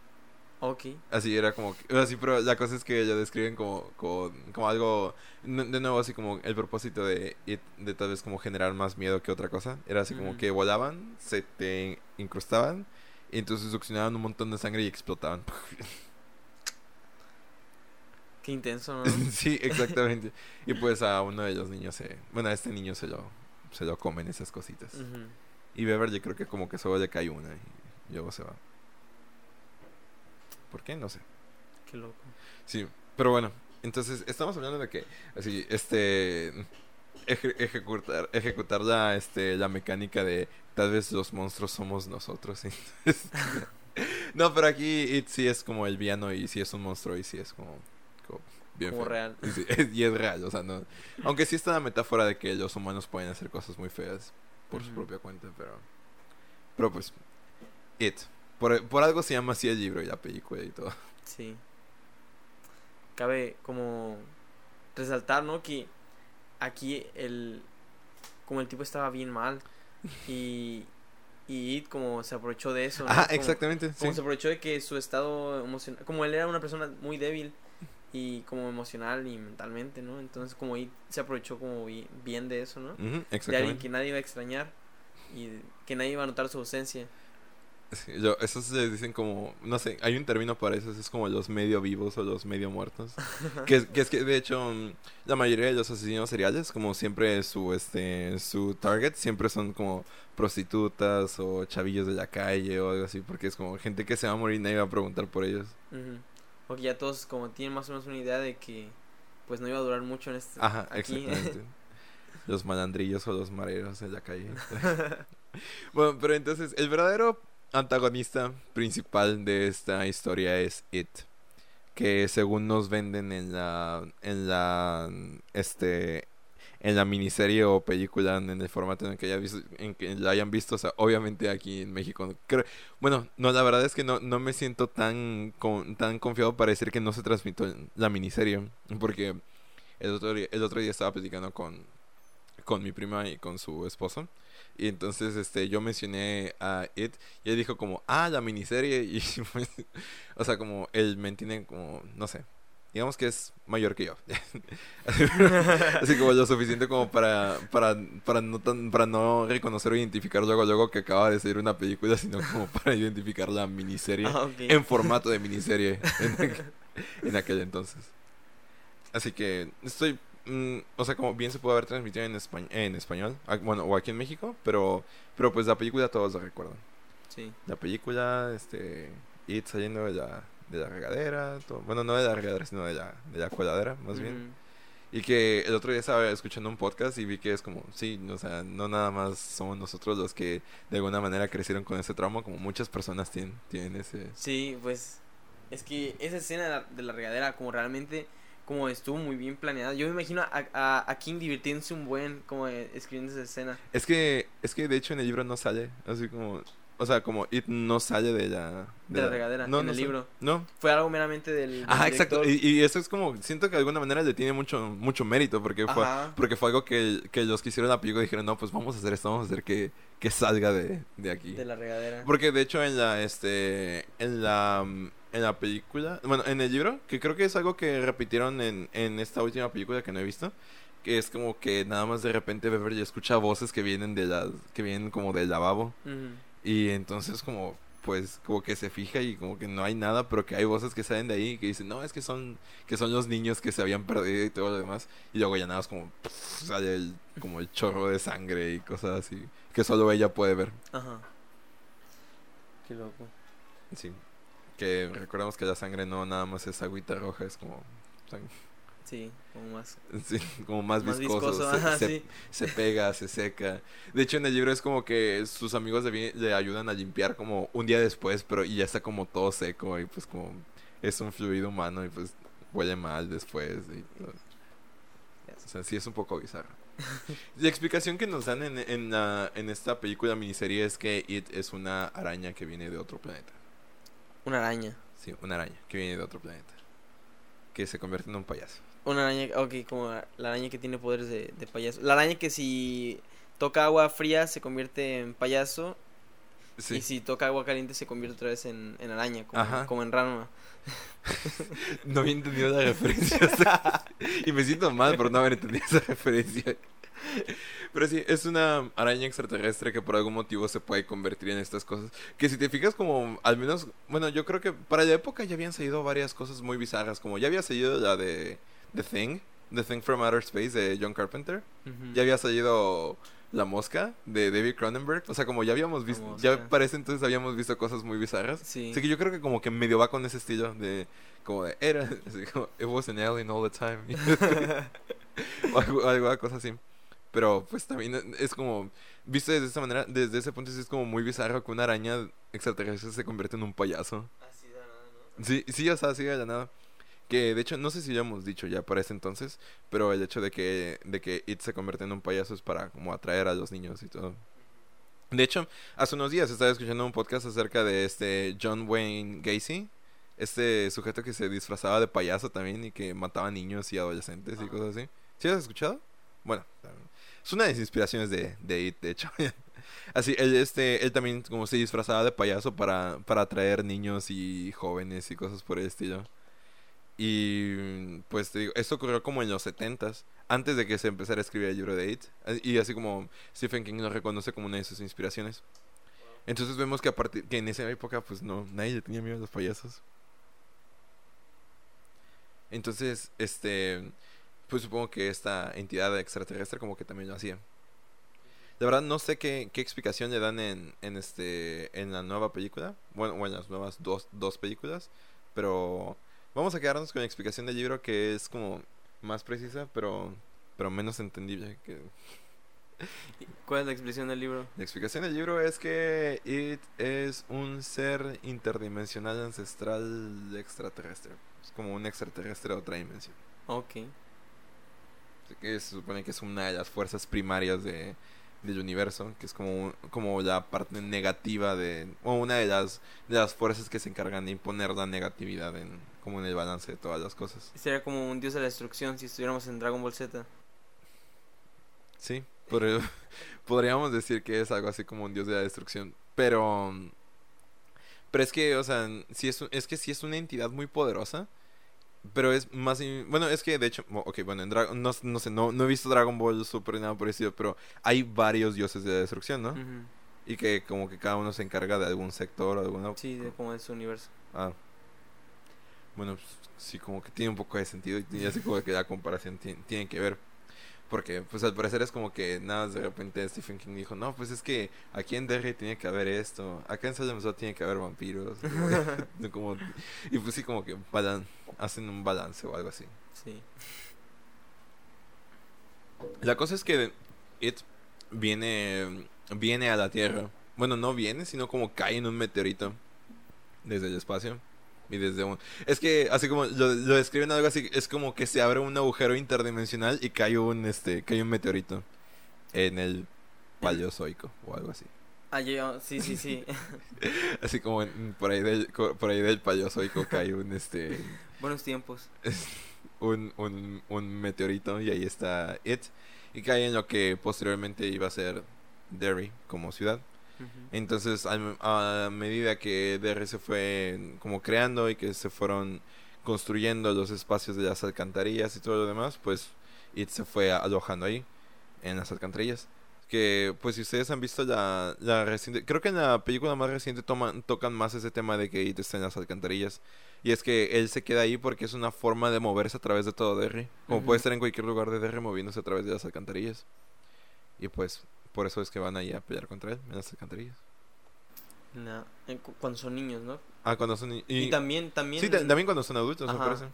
Ok. Así era como, así, pero la cosa es que lo describen como, como, como algo, de nuevo así como el propósito de de tal vez como generar más miedo que otra cosa, era así como que volaban, se te incrustaban, y entonces succionaban un montón de sangre y explotaban. Qué intenso, ¿no? *laughs* sí, exactamente. Y pues a uno de los niños se, bueno, a este niño se lo, se lo comen esas cositas. Ujú. Y Beverly creo que como que solo le cae una y luego se va. ¿Por qué? No sé. Qué loco. Sí, pero bueno, entonces estamos hablando de que así este eje- ejecutar ejecutar la este la mecánica de tal vez los monstruos somos nosotros. *laughs* entonces- no, pero aquí It sí es como el villano y sí es un monstruo y sí es como, como bien Como feo. real. Y, sí, es, *laughs* y es real, o sea, no aunque sí está la metáfora de que los humanos pueden hacer cosas muy feas por su propia cuenta, pero pero pues It por, por algo se llama así el libro y la película y todo. Sí. Cabe como resaltar, ¿no? Que aquí el. Como el tipo estaba bien mal. Y. Y como se aprovechó de eso. ¿no? Ajá, Como- exactamente. Como sí. se aprovechó de que su estado emocional. Como él era una persona muy débil. Y como emocional y mentalmente, ¿no? Entonces, como It se aprovechó como bi- bien de eso, ¿no? Ujú, De alguien exactamente. que nadie iba a extrañar. Y que nadie iba a notar su ausencia. Sí, yo- esos se dicen como, no sé, hay un término para eso, es como los medio vivos o los medio muertos. *laughs* que, que es que de hecho mm, la mayoría de los asesinos seriales, como siempre su este su target siempre son como prostitutas o chavillos de la calle o algo así, porque es como gente que se va a morir y nadie va a preguntar por ellos. Ujú. Porque ya todos como tienen más o menos una idea de que pues no iba a durar mucho en este Ajá, aquí. exactamente. *laughs* los malandrillos o los mareros de la calle. *laughs* bueno, pero entonces el verdadero antagonista principal de esta historia es It, que según nos venden en la en la este en la miniserie o película en el formato en que la hayan visto, o sea, obviamente aquí en México. creo- bueno, no, la verdad es que no, no me siento tan con- tan confiado para decir que no se transmitió la miniserie, porque el otro el otro día estaba platicando con con mi prima y con su esposo. Y entonces este yo mencioné a It y él dijo como, ah, la miniserie. *laughs* Y pues, o sea, como él me entiende como, no sé, digamos que es mayor que yo. *laughs* Así como lo suficiente como para, para, para, no, tan, para no reconocer o identificar luego, luego que acaba de ser una película, sino como *laughs* para identificar la miniserie Ah, en formato de miniserie en, aqu- en aquel entonces. Así que estoy, mm, o sea, como bien se puede haber transmitido en, españ- en español, bueno, o aquí en México, pero, pero pues la película todos la recuerdan. Sí. La película, este, It saliendo de la, de la regadera, todo- bueno, no de la regadera, sino de la, de la coladera, más bien. Ujú. Y que el otro día estaba escuchando un podcast y vi que es como, sí, o sea, no nada más somos nosotros los que de alguna manera crecieron con ese trauma, como muchas personas tienen, tienen ese... Sí, pues es que esa escena de la regadera como realmente como estuvo muy bien planeada. Yo me imagino a, a, a King divirtiéndose un buen como eh, escribiendo esa escena. Es que, es que de hecho en el libro no sale, así como, o sea, como It no sale de la... De la regadera, en el sale. libro. No. Fue algo meramente del, del Ajá, exacto. Y, y eso es como, siento que de alguna manera le tiene mucho, mucho mérito, porque fue, porque fue algo que, que los que hicieron la película dijeron, no, pues vamos a hacer esto, vamos a hacer que, que salga de, de aquí. De la regadera. Porque de hecho en la este en la mm, en la película, bueno, en el libro, que creo que es algo que repitieron en, en esta última película que no he visto, que es como que nada más de repente Beverly escucha voces que vienen de las que vienen como del lavabo y entonces como pues como que se fija y como que no hay nada, pero que hay voces que salen de ahí que dicen, no, es que son, que son los niños que se habían perdido y todo lo demás. Y luego ya nada más como pff, sale el, como el chorro de sangre y cosas así, que solo ella puede ver. Ajá. Qué loco. Sí. Que recordemos que la sangre no nada más es agüita roja, es como... Sí, como más. *laughs* Sí, como más, Más viscoso, viscoso, se, ajá, se- sí. se pega, se seca. De hecho, en el libro es como que sus amigos le, ayudan a limpiar como un día después, pero y ya está como todo seco y pues como es un fluido humano y pues huele mal después. Y todo. O sea, sí es un poco bizarro. La explicación que nos dan en, en, la- en esta película miniserie es que It es una araña que viene de otro planeta. Una araña. Sí, una araña que viene de otro planeta. Que se convierte en un payaso. Una araña, ok, como la araña que tiene poderes de, de payaso. La araña que si toca agua fría se convierte en payaso Sí. y si toca agua caliente se convierte otra vez en, en araña, como, Ajá. como en Ranma. *laughs* No había entendido la referencia. *laughs* y me siento mal por no haber entendido esa referencia. Pero sí, es una araña extraterrestre que por algún motivo se puede convertir en estas cosas. Que si te fijas como, al menos, bueno, yo creo que para la época ya habían salido varias cosas muy bizarras. Como ya había salido la de The Thing, The Thing from Outer Space de John Carpenter. Ya había salido La Mosca de David Cronenberg. O sea, como ya habíamos visto, ya ese entonces habíamos visto cosas muy bizarras. Sí. Así que yo creo que como que medio va con ese estilo de como de era *laughs* así como it was an alien all the time *laughs* o algo, alguna cosa así. Pero pues también es como visto desde esa manera, desde ese punto sí es como muy bizarro que una araña extraterrestre se convierte en un payaso. Así de nada, ¿no? Sí, sí, o sea, sí de la nada. Que de hecho no sé si lo hemos dicho ya para ese entonces, pero el hecho de que de que It se convierte en un payaso es para como atraer a los niños y todo. De hecho, hace unos días estaba escuchando un podcast acerca de este John Wayne Gacy, este sujeto que se disfrazaba de payaso también y que mataba niños y adolescentes y cosas así. ¿Sí has escuchado? Bueno, es una de las inspiraciones de, de It, de hecho. *laughs* Así, él, este, él también como se disfrazaba de payaso para, para atraer niños y jóvenes y cosas por el estilo. Y pues te digo, esto ocurrió como en los 70s, antes de que se empezara a escribir el libro de It. Y así como Stephen King lo reconoce como una de sus inspiraciones. Entonces vemos que a partir que en esa época pues no nadie le tenía miedo a los payasos. Entonces, este pues supongo que esta entidad extraterrestre como que también lo hacía. La verdad no sé qué, qué explicación le dan en, en este en la nueva película, bueno, o en las nuevas dos, dos películas, pero vamos a quedarnos con la explicación del libro que es como más precisa, pero pero menos entendible que *laughs* ¿Cuál es la expresión del libro? la explicación del libro es que It es un ser interdimensional ancestral extraterrestre. Es como un extraterrestre de otra dimensión. Ok. Que se supone que es una de las fuerzas primarias de, del universo, que es como, como la parte negativa de... O una de las, de las fuerzas que se encargan de imponer la negatividad en, como en el balance de todas las cosas. Sería como un dios de la destrucción si estuviéramos en Dragon Ball Z. Sí, pero *laughs* podríamos decir que es algo así como un dios de la destrucción. Pero... Pero es que, o sea, sí es, es que sí es una entidad muy poderosa. Pero es más... Bueno, es que de hecho... Ok, bueno, en Dra- no, no sé, no, no he visto Dragon Ball Super ni nada estilo, pero hay varios dioses de la destrucción, ¿no? Y que como que cada uno se encarga de algún sector o alguna... Sí, de como es su universo. Ah. Bueno, pues, sí, como que tiene un poco de sentido y tiene así como que la comparación ti- tiene que ver. Porque, pues al parecer es como que nada, más de repente Stephen King dijo, no, pues es que aquí en Derry tiene que haber esto, acá en Salem tiene que haber vampiros. *laughs* como, y pues sí, como que balan- hacen un balance o algo así. Sí. La cosa es que It viene, viene a la Tierra. Bueno, no viene, sino como cae en un meteorito desde el espacio. Y desde un... Es que así como lo, lo describen algo así, es como que se abre un agujero interdimensional y cae un, este, cae un meteorito en el paleozoico o algo así. Ah, yo, sí, sí, sí. *laughs* Así como en- por ahí del, por ahí del paleozoico cae un, este, Buenos tiempos. *laughs* un, un, un meteorito y ahí está It. Y cae en lo que posteriormente iba a ser Derry como ciudad. Entonces, a, medida que Derry se fue como creando y que se fueron construyendo los espacios de las alcantarillas y todo lo demás, pues It se fue alojando ahí, en las alcantarillas. Que, pues, si ustedes han visto la, la reciente... Creo que en la película más reciente toman, tocan más ese tema de que It está en las alcantarillas. Y es que él se queda ahí porque es una forma de moverse a través de todo Derry. Como puede estar en cualquier lugar de Derry moviéndose a través de las alcantarillas. Y pues, por eso es que van ahí a pelear contra él, en las alcantarillas. Cu- cuando son niños, ¿no? Ah, cuando son... ni- Y, también, también... Sí, ta- también cuando son adultos, me parece.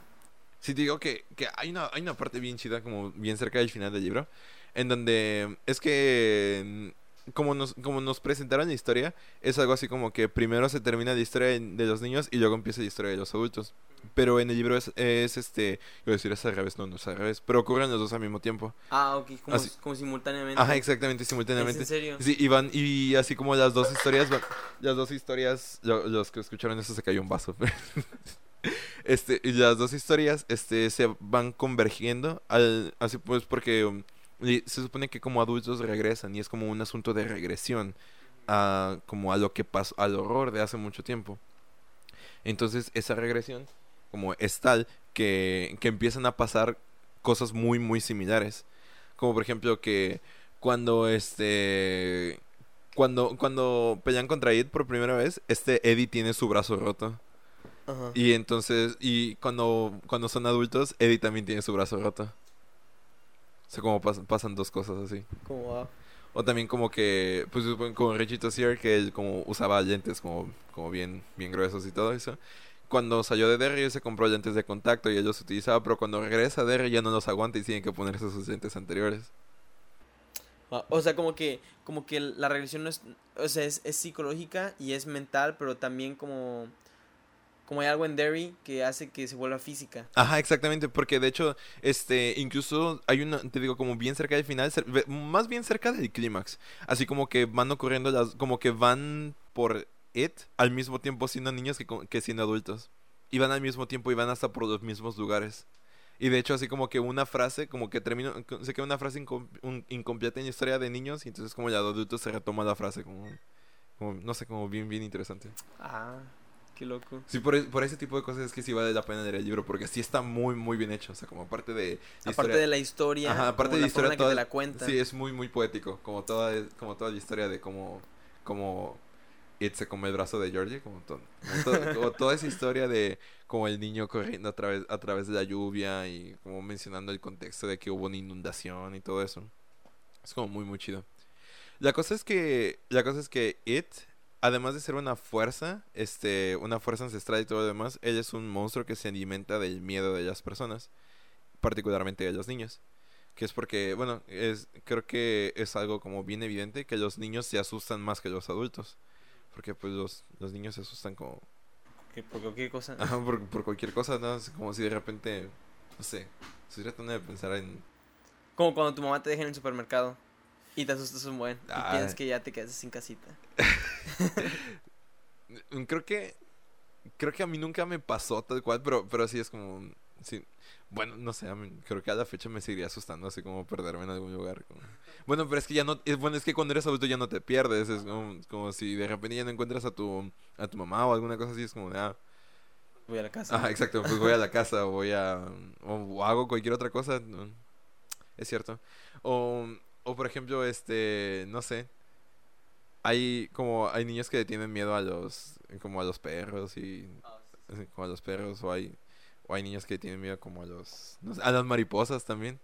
Sí, te digo que, que hay, una, hay una parte bien chida, como bien cerca del final del libro, en donde es que, como nos, como nos presentaron la historia, es algo así como que primero se termina la historia de, de los niños y luego empieza la historia de los adultos. Pero en el libro es, es este, iba a decir es al revés, no, no es al revés, pero ocurren los dos al mismo tiempo. Ah, ok, como, Así- como simultáneamente. Ajá, exactamente, ¿Es simultáneamente. en serio? Sí, y van, y así como las dos historias, van- las dos historias, lo- los que escucharon eso se cayó un vaso. *laughs* este, y las dos historias, este, se van convergiendo al, así pues porque um, y se supone que como adultos regresan y es como un asunto de regresión a, como a lo que pasó, al horror de hace mucho tiempo. Entonces, esa regresión, como es tal que, que empiezan a pasar cosas muy, muy similares. Como por ejemplo que cuando este cuando cuando pelean contra Ed por primera vez, este Eddie tiene su brazo roto. Ajá. Y entonces y cuando cuando son adultos, Eddie también tiene su brazo roto. O sea, como pas- pasan dos cosas así. Como va. O también como que, pues como Richie Tozier, que él como usaba lentes como, como bien, bien gruesos y todo eso. Cuando salió de Derry, él se compró lentes de contacto y él los utilizaba, pero cuando regresa a Derry ya no los aguanta y tienen que ponerse sus lentes anteriores. Ah, O sea, como que, como que la regresión no es, o sea, es, es psicológica y es mental, pero también como, como hay algo en Derry que hace que se vuelva física. Ajá, exactamente, porque de hecho, este, incluso hay una, te digo, como bien cerca del final, más bien cerca del clímax. Así como que van ocurriendo las, como que van por it al mismo tiempo siendo niños que, que siendo adultos. Y van al mismo tiempo y van hasta por los mismos lugares. Y de hecho, así como que una frase, como que termina, se queda una frase incom- un- incompleta en la historia de niños, y entonces como ya de adultos se retoma la frase, como, como, no sé, como bien, bien interesante. Ah, qué loco. Sí, por, por ese tipo de cosas es que sí vale la pena leer el libro, porque sí está muy, muy bien hecho. O sea, como aparte de... la Aparte historia- de la historia, Ajá, aparte de la historia toda- que te la cuenta. Sí, es muy, muy poético. Como toda, como toda la historia de cómo, cómo It se come el brazo de Georgie. Como, to- como to- *laughs* como toda esa historia de como el niño corriendo a través, a través de la lluvia y como mencionando el contexto de que hubo una inundación y todo eso. Es como muy, muy chido. La cosa es que, la cosa es que It, además de ser una fuerza, este, una fuerza ancestral y todo lo demás, él es un monstruo que se alimenta del miedo de las personas, particularmente de los niños. Que es porque, bueno, es, creo que es algo como bien evidente que los niños se asustan más que los adultos. Porque pues los, los niños se asustan como Que por cualquier cosa. *laughs* ajá, por, por cualquier cosa, ¿no? Es como si de repente, no sé, estoy tratando de pensar en... Como cuando tu mamá te deja en el supermercado y te asustas un buen. Y Ah. piensas que ya te quedas sin casita. *laughs* Creo que creo que a mí nunca me pasó tal cual, pero pero sí es como sí. Bueno, no sé, mí- creo que a la fecha me seguiría asustando así como perderme en algún lugar. como- Bueno, pero es que ya no es bueno, es que cuando eres adulto ya no te pierdes, es como, como si de repente ya no encuentras a tu a tu mamá o alguna cosa así, es como ah, Voy a la casa. Ajá, exacto, pues voy a la casa o voy a o, o hago cualquier otra cosa, es cierto. O o por ejemplo, este, no sé, hay como hay niños que tienen miedo a los como a los perros y así, como a los perros o hay o hay niños que tienen miedo como a los no sé, a las mariposas también.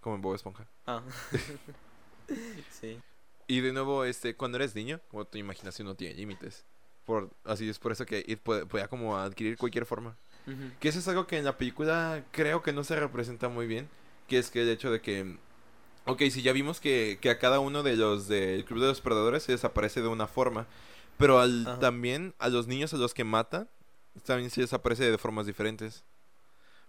Como en Bob Esponja. Ah. *laughs* *laughs* sí. y de nuevo este cuando eres niño como tu imaginación no tiene límites. Por así es por eso que It puede, puede como adquirir cualquier forma. Que eso es algo que en la película creo que no se representa muy bien que es que el hecho de que Ok, si ya vimos que, que a cada uno de los del Club de los Perdedores se desaparece de una forma. Pero al, Ajá. también a los niños a los que mata, también se desaparece de formas diferentes.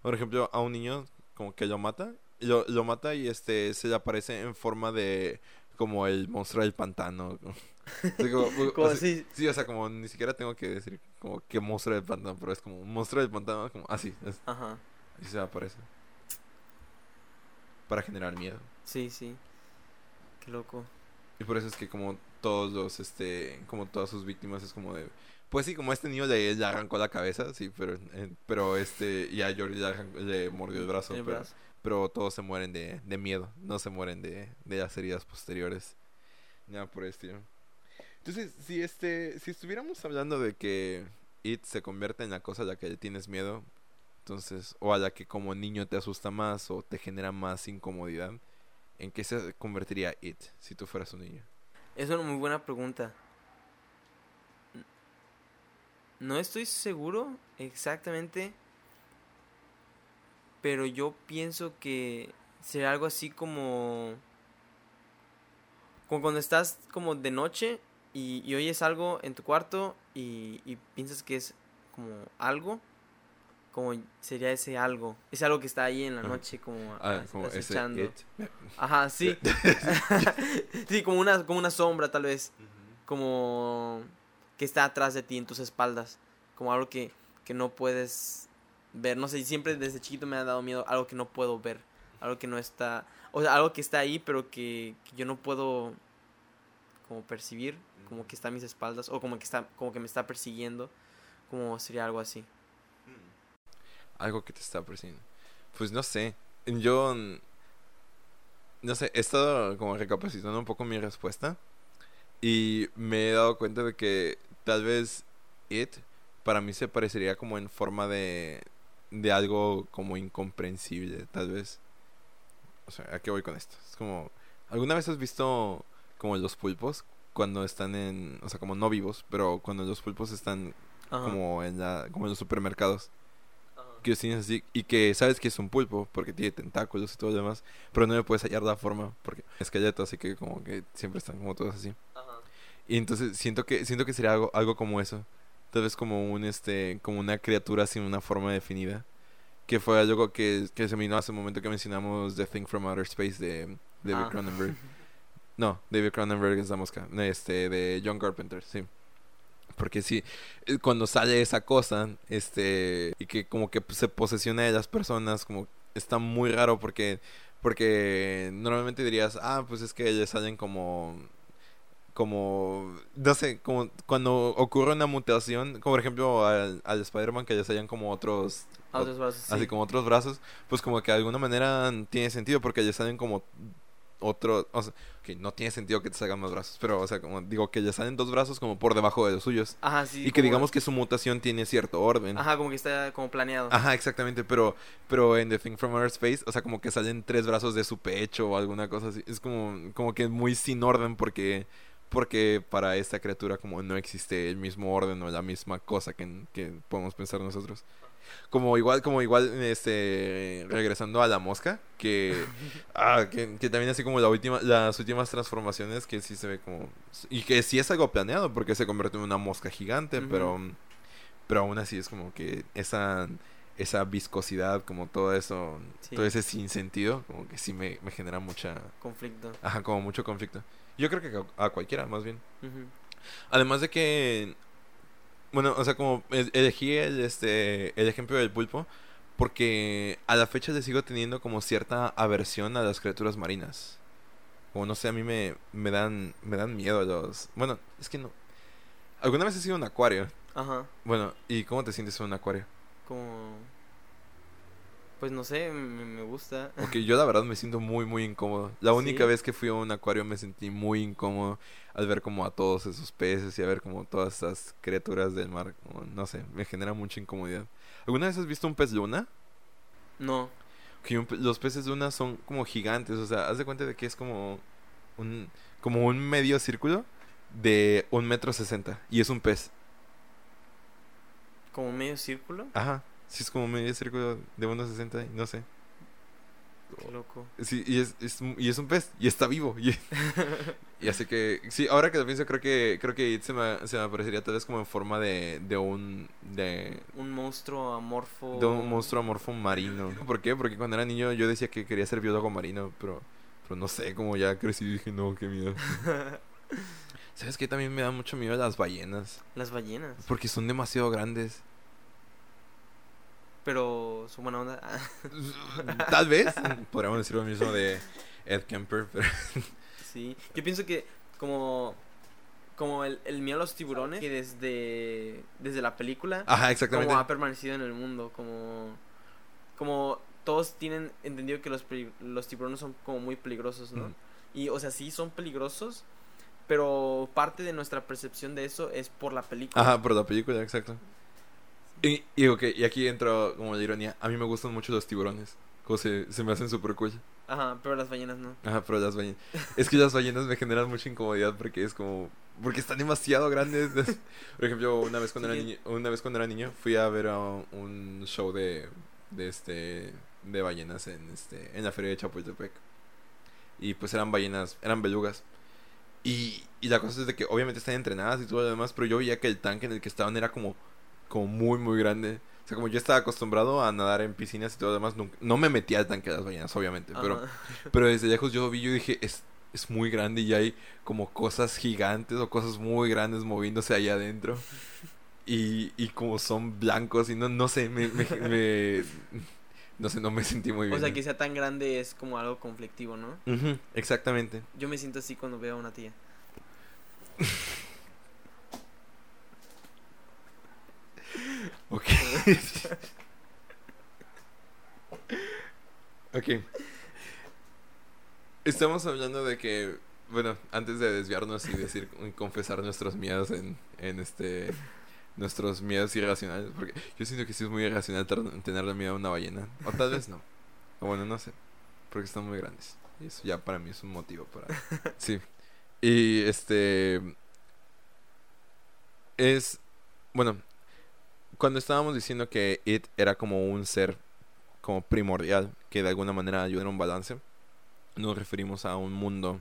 Por ejemplo, a un niño como que lo mata, lo, lo mata y este se le aparece en forma de como el monstruo del pantano. *laughs* Así como- o- Como o sea, así. Sí, o sea, como ni siquiera tengo que decir como que monstruo del pantano, pero es como un monstruo del pantano, como así, Ajá. así se aparece. Para generar miedo. Sí, sí. Qué loco. Y por eso es que como todos los, este, como todas sus víctimas es como de... Pues sí, como este niño le, le arrancó la cabeza, sí, pero, eh, pero este, y a George le, arran- le mordió el brazo, El pero, brazo. pero todos se mueren de, de miedo, no se mueren de, de las heridas posteriores. Nada por estilo. Entonces, si este, si estuviéramos hablando de que It se convierte en la cosa a la que le tienes miedo, entonces, o a la que como niño te asusta más o te genera más incomodidad, ¿en qué se convertiría It si tú fueras un niño? Es una muy buena pregunta. No estoy seguro exactamente, pero yo pienso que será algo así como como cuando estás como de noche y, oyes algo en tu cuarto y, y piensas que es como algo, como sería ese algo, ese algo que está ahí en la Ajá. noche como, Ah, como acechando. Ajá, sí. *laughs* *laughs* sí, como una, como una sombra tal vez, como que está atrás de ti en tus espaldas, como algo que, que no puedes ver, no sé, siempre desde chiquito me ha dado miedo algo que no puedo ver, algo que no está, o sea, algo que está ahí pero que, que yo no puedo como percibir, como que está a mis espaldas o como que está como que me está persiguiendo, como sería algo así. Algo que te está persiguiendo. Pues no sé. Yo. No sé, he estado como recapacitando un poco mi respuesta. Y me he dado cuenta de que tal vez It para mí se parecería como en forma de. de algo como incomprensible, tal vez. O sea, ¿a qué voy con esto? Es como. ¿Alguna vez has visto como los pulpos? Cuando están en. O sea, como no vivos, pero cuando los pulpos están Ajá. como en la. como en los supermercados. Que tienes así y que sabes que es un pulpo porque tiene tentáculos y todo lo demás, pero no le puedes hallar la forma porque es esqueleto, así que como que siempre están como todos así. Ajá. Y entonces siento que siento que sería algo algo como eso, tal vez como un este como una criatura sin una forma definida, que fue algo que, que se me vino hace un momento que mencionamos The Thing from Outer Space de David Ah. Cronenberg. *laughs* No, David Cronenberg es la mosca, este de John Carpenter, sí. Porque sí, eh, cuando sale esa cosa, este, y que como que se posesiona de las personas, como está muy raro porque, porque normalmente dirías, ah, pues es que ellos salen como, como, no sé, como cuando ocurre una mutación, como por ejemplo al, al Spider-Man que les salían como otros, brazos, así sí. como otros brazos, pues como que de alguna manera tiene sentido porque les salen como otro, o sea, que no tiene sentido que te salgan más brazos, pero o sea, como digo que les salen dos brazos como por debajo de los suyos. Ajá, sí. y que digamos que su mutación tiene cierto orden. Ajá, como que está como planeado. Ajá, exactamente, pero pero en The Thing from Outer Space, o sea, como que salen tres brazos de su pecho o alguna cosa así. Es como como que muy sin orden porque porque para esta criatura como no existe el mismo orden o la misma cosa que, que podemos pensar nosotros. Como igual, como igual, este, regresando a la mosca, que, *laughs* ah, que, que también así como la última, las últimas transformaciones que sí se ve como, y que sí es algo planeado porque se convierte en una mosca gigante, pero, pero aún así es como que esa, esa viscosidad, como todo eso, Sí. todo ese sinsentido, como que sí me, me genera mucha, Conflicto. ajá, como mucho conflicto. Yo creo que a cualquiera, más bien. Además de que, bueno, o sea, como e- elegí el, este, el ejemplo del pulpo, porque a la fecha le sigo teniendo como cierta aversión a las criaturas marinas. O no sé, a mí me, me dan me dan miedo los... Bueno, es que no... ¿Alguna vez has ido a un acuario? Ajá. Bueno, ¿y cómo te sientes en un acuario? Como. Pues no sé, me, me gusta. Porque yo la verdad me siento muy, muy incómodo. La única ¿Sí? vez que fui a un acuario me sentí muy incómodo al ver como a todos esos peces y a ver como todas esas criaturas del mar. como, no sé, me genera mucha incomodidad. ¿Alguna vez has visto un pez luna? No. Que los peces luna son como gigantes, o sea, haz de cuenta de que es como un, como un medio círculo de un metro sesenta y es un pez. Como medio círculo. Ajá, sí es como medio círculo de unos sesenta y no sé. Qué loco. Sí, y es, y es un pez, y está vivo. Y, *laughs* y así que, sí, ahora que lo pienso, creo que creo que It se me, se me aparecería tal vez como en forma de, de un de, Un monstruo amorfo. de un monstruo amorfo marino. *laughs* ¿Por qué? Porque cuando era niño yo decía que quería ser biólogo marino, pero, pero no sé, como ya crecí y dije, no, qué miedo. *laughs* ¿Sabes qué? También me da mucho miedo las ballenas, Las ballenas. porque son demasiado grandes. Pero su buena onda. *laughs* Tal vez, podríamos decir lo mismo de Ed Kemper, pero... sí. Yo pienso que como. Como el, el miedo a los tiburones. Que desde. Desde la película. Ajá, exactamente. Como ha permanecido en el mundo. Como. Como todos tienen entendido que los, los tiburones son como muy peligrosos, ¿no? Y, o sea, sí son peligrosos, pero parte de nuestra percepción de eso es por la película. Ajá, por la película, exacto. Y, y, ok, y aquí entra como la ironía. A mí me gustan mucho los tiburones. Como se, se me hacen súper cool. Ajá, pero las ballenas no. Ajá, pero las ballenas. Es que las ballenas me generan mucha incomodidad porque es como. Porque están demasiado grandes. *laughs* Por ejemplo, una vez cuando Sí, era niño, una vez cuando era niño fui a ver a un show de, de este de ballenas en este en la feria de Chapultepec. Y pues eran ballenas, eran belugas. Y, y la cosa es de que obviamente están entrenadas y todo lo demás, pero yo veía que el tanque en el que estaban era como como muy muy grande. O sea, como yo estaba acostumbrado a nadar en piscinas y todo lo demás, nunca- no me metía al tanque de las ballenas, obviamente, pero Ajá. pero desde lejos yo vi, yo dije, es, es muy grande y hay como cosas gigantes o cosas muy grandes moviéndose ahí adentro. Y, y como son blancos y no, no sé, me, me- me- no sé, no me sentí muy bien. O sea, que sea tan grande es como algo conflictivo, ¿no? Exactamente. Yo me siento así cuando veo a una tía. *laughs* Ok. *laughs* ok. Estamos hablando de que, bueno, antes de desviarnos y decir y confesar nuestros miedos en, en este nuestros miedos irracionales, porque yo siento que sí es muy irracional tenerle miedo a una ballena, o tal vez no. O bueno, no sé, porque están muy grandes. Y eso ya para mí es un motivo para Sí. Y este es bueno, cuando estábamos diciendo que It era como un ser como primordial, que de alguna manera ayuda a un balance, nos referimos a un mundo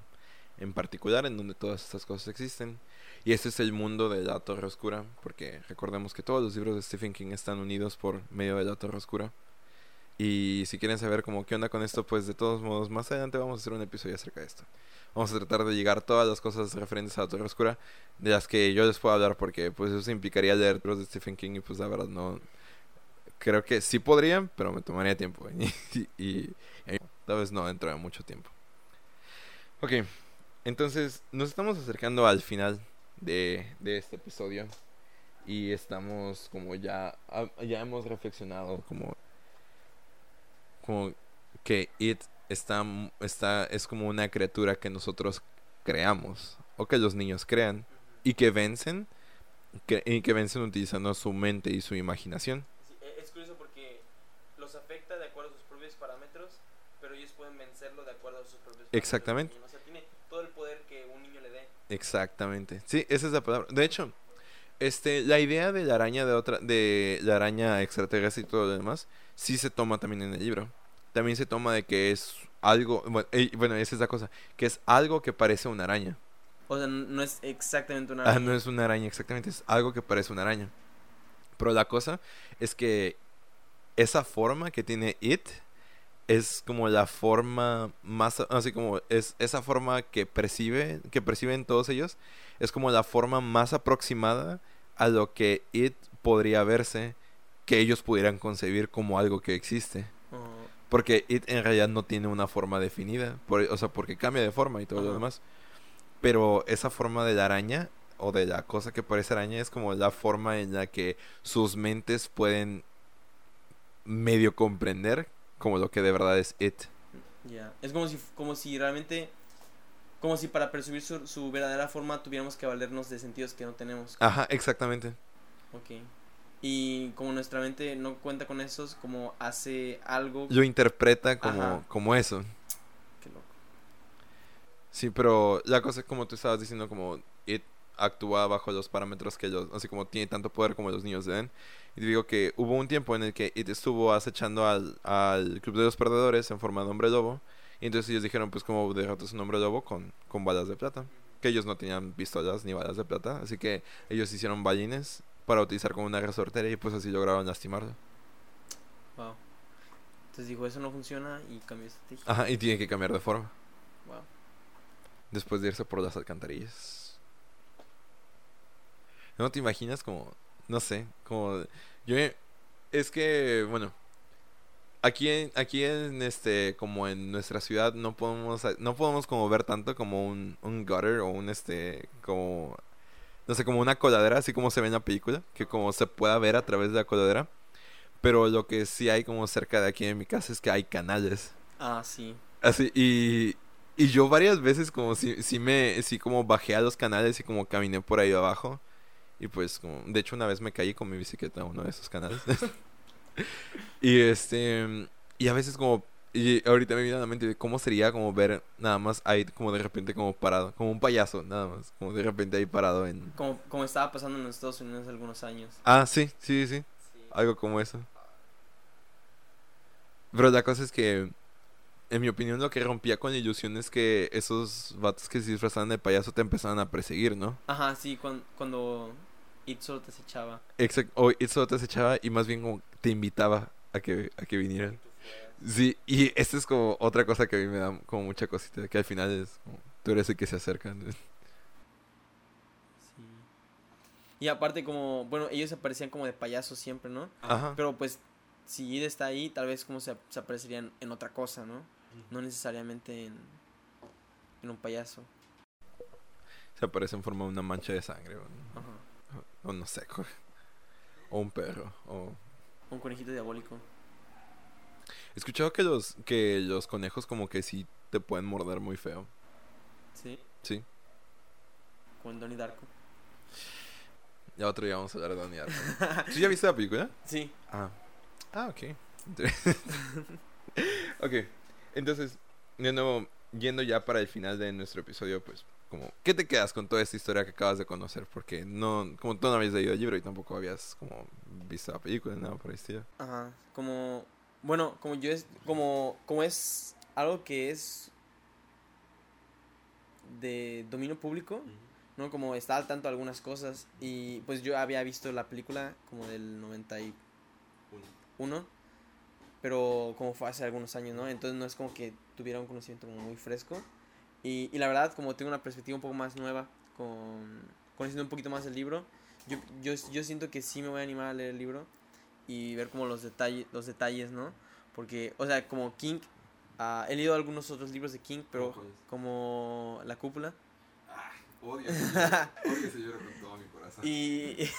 en particular en donde todas estas cosas existen. Y este es el mundo de la Torre Oscura, porque recordemos que todos los libros de Stephen King están unidos por medio de la Torre Oscura. Y si quieren saber como qué onda con esto, pues de todos modos, más adelante vamos a hacer un episodio acerca de esto. Vamos a tratar de llegar todas las cosas referentes a la Torre Oscura, de las que yo les puedo hablar, porque pues eso implicaría leer libros de Stephen King y pues la verdad no... Creo que sí podría, pero me tomaría tiempo. *laughs* y tal vez no dentro de mucho tiempo. Ok, entonces nos estamos acercando al final de, de este episodio. Y estamos como ya... ah, Ya hemos reflexionado como... Como que It está, está, es como una criatura que nosotros creamos. O que los niños crean. Y que vencen. Que, y que vencen utilizando su mente y su imaginación. e, es curioso porque los afecta de acuerdo a sus propios parámetros, pero ellos pueden vencerlo de acuerdo a sus propios parámetros. Exactamente. O sea, tiene todo el poder que un niño le dé. Exactamente. Sí, esa es la palabra. De hecho, este, la idea de la araña de otra, de la araña extraterrestre y todo lo demás, sí se toma también en el libro. También se toma de que es algo, bueno, eh, bueno, esa es la cosa, que es algo que parece una araña. O sea, no es exactamente una Ah, araña. no es una araña exactamente, es algo que parece una araña. Pero la cosa es que esa forma que tiene It es como la forma más, así como es esa forma que percibe, que perciben todos ellos, es como la forma más aproximada a lo que It podría verse, que ellos pudieran concebir como algo que existe. Porque It en realidad no tiene una forma definida. Por- o sea, porque cambia de forma y todo lo demás. Pero esa forma de la araña, o de la cosa que parece araña, es como la forma en la que sus mentes pueden medio comprender como lo que de verdad es It. ya. Es como si, como si realmente, como si para percibir su, su verdadera forma tuviéramos que valernos de sentidos que no tenemos. Ajá, exactamente. Ok. Y como nuestra mente no cuenta con esos, como hace algo... Lo interpreta como, Ajá. como eso. Qué loco. Sí, pero la cosa es como tú estabas diciendo, como It actúa bajo los parámetros que ellos, así como tiene tanto poder como los niños den. Y digo que hubo un tiempo en el que It estuvo acechando al, al Club de los Perdedores en forma de hombre lobo. Y entonces ellos dijeron, pues como derrotas un hombre lobo con, con balas de plata. Que ellos no tenían pistolas ni balas de plata. Así que ellos hicieron ballines para utilizar como una resortera y pues así lograron lastimarlo. Wow. Entonces dijo, eso no funciona y cambió estrategia. Ajá, y tiene que cambiar de forma. Wow. Después de irse por las alcantarillas. ¿No te imaginas como, no sé, como yo es que bueno, aquí en aquí en este como en nuestra ciudad no podemos no podemos como ver tanto como un un gutter o un este como no sé, como una coladera, así como se ve en la película, que como se pueda ver a través de la coladera. Pero lo que sí hay como cerca de aquí en mi casa es que hay canales. Ah, sí. Así, y, y yo varias veces como si, si me, sí como bajé a los canales y como caminé por ahí abajo. Y pues como, de hecho una vez me caí con mi bicicleta a uno de esos canales. *laughs* y este, y a veces como, y ahorita me viene a la mente de cómo sería como ver nada más ahí como de repente como parado, como un payaso, nada más, como de repente ahí parado en... Como, como estaba pasando en los Estados Unidos hace algunos años. Ah, sí, sí, sí, algo como eso. Pero la cosa es que, en mi opinión, lo que rompía con la ilusión es que esos vatos que se disfrazaban de payaso te empezaban a perseguir, ¿no? Ajá, sí, cuando, cuando It solo te acechaba. Exacto, o It solo te acechaba y más bien como te invitaba a que, a que vinieran. Sí, y esta es como otra cosa que a mí me da como mucha cosita, que al final es como, tú eres el que se acerca. ¿no? Sí. Y aparte como, bueno, ellos aparecían como de payasos siempre, ¿no? Ajá. Pero pues, si Id está ahí, tal vez como se, se aparecerían en otra cosa, ¿no? No necesariamente en, en un payaso. Se aparece en forma de una mancha de sangre, o, Ajá. o no sé, *laughs* o un perro, o... Un conejito diabólico. He escuchado que los, que los conejos como que sí te pueden morder muy feo. Sí, Sí. con Donnie Darko. Ya otro día vamos a hablar de Donnie Darko. *laughs* ¿Tú ya viste la película? Sí. Ah. Ah, ok. *laughs* ok. Entonces, de nuevo, yendo ya para el final de nuestro episodio, pues, como, ¿qué te quedas con toda esta historia que acabas de conocer? Porque no, como tú no habías leído el libro y tampoco habías como visto la película nada por el estilo. Ajá. Como, bueno, como yo es, como, como es algo que es de dominio público, ¿no? Como está al tanto de algunas cosas y pues yo había visto la película como del 91, pero como fue hace algunos años, ¿no? Entonces no es como que tuviera un conocimiento como muy fresco y, y la verdad como tengo una perspectiva un poco más nueva, con, conociendo un poquito más el libro, yo, yo, yo siento que sí me voy a animar a leer el libro y ver como los detalles, los detalles, ¿no? Porque, o sea, como King, ah, he leído algunos otros libros de King, pero como La Cúpula. Odio, *laughs* odio ese libro con todo mi corazón. Y,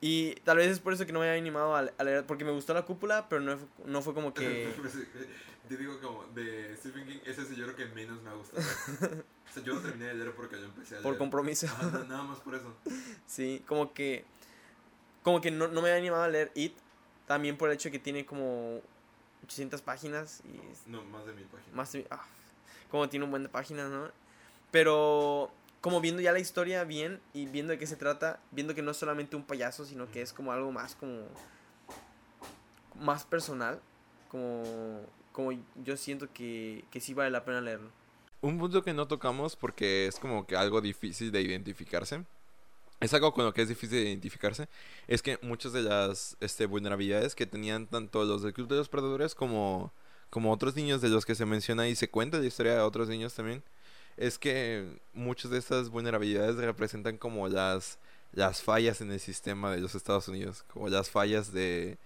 y tal vez es por eso que no me había animado a, a leer, porque me gustó La Cúpula, pero no, fue- no fue como que... *laughs* Te digo como de Stephen King, ese es el libro que menos me ha gustado. *laughs* o sea, yo no terminé de leer porque yo empecé a leer. Por compromiso. Ajá, na- nada más por eso. Sí, como que... Como que no, no me había animado a leer It, también por el hecho de que tiene como 800 páginas y es- No, más de mil páginas. Más de- ah, como tiene un buen de páginas, ¿no? Pero como viendo ya la historia bien y viendo de qué se trata, viendo que no es solamente un payaso, sino que es como algo más como más personal, como como yo siento que, que sí vale la pena leerlo. Un punto que no tocamos porque es como que algo difícil de identificarse. Es algo con lo que es difícil de identificarse. Es que muchas de las este, vulnerabilidades que tenían tanto los del Club de los Perdedores como, como otros niños de los que se menciona y se cuenta la historia de otros niños también. Es que muchas de estas vulnerabilidades representan como las, las fallas en el sistema de los Estados Unidos. Como las fallas de...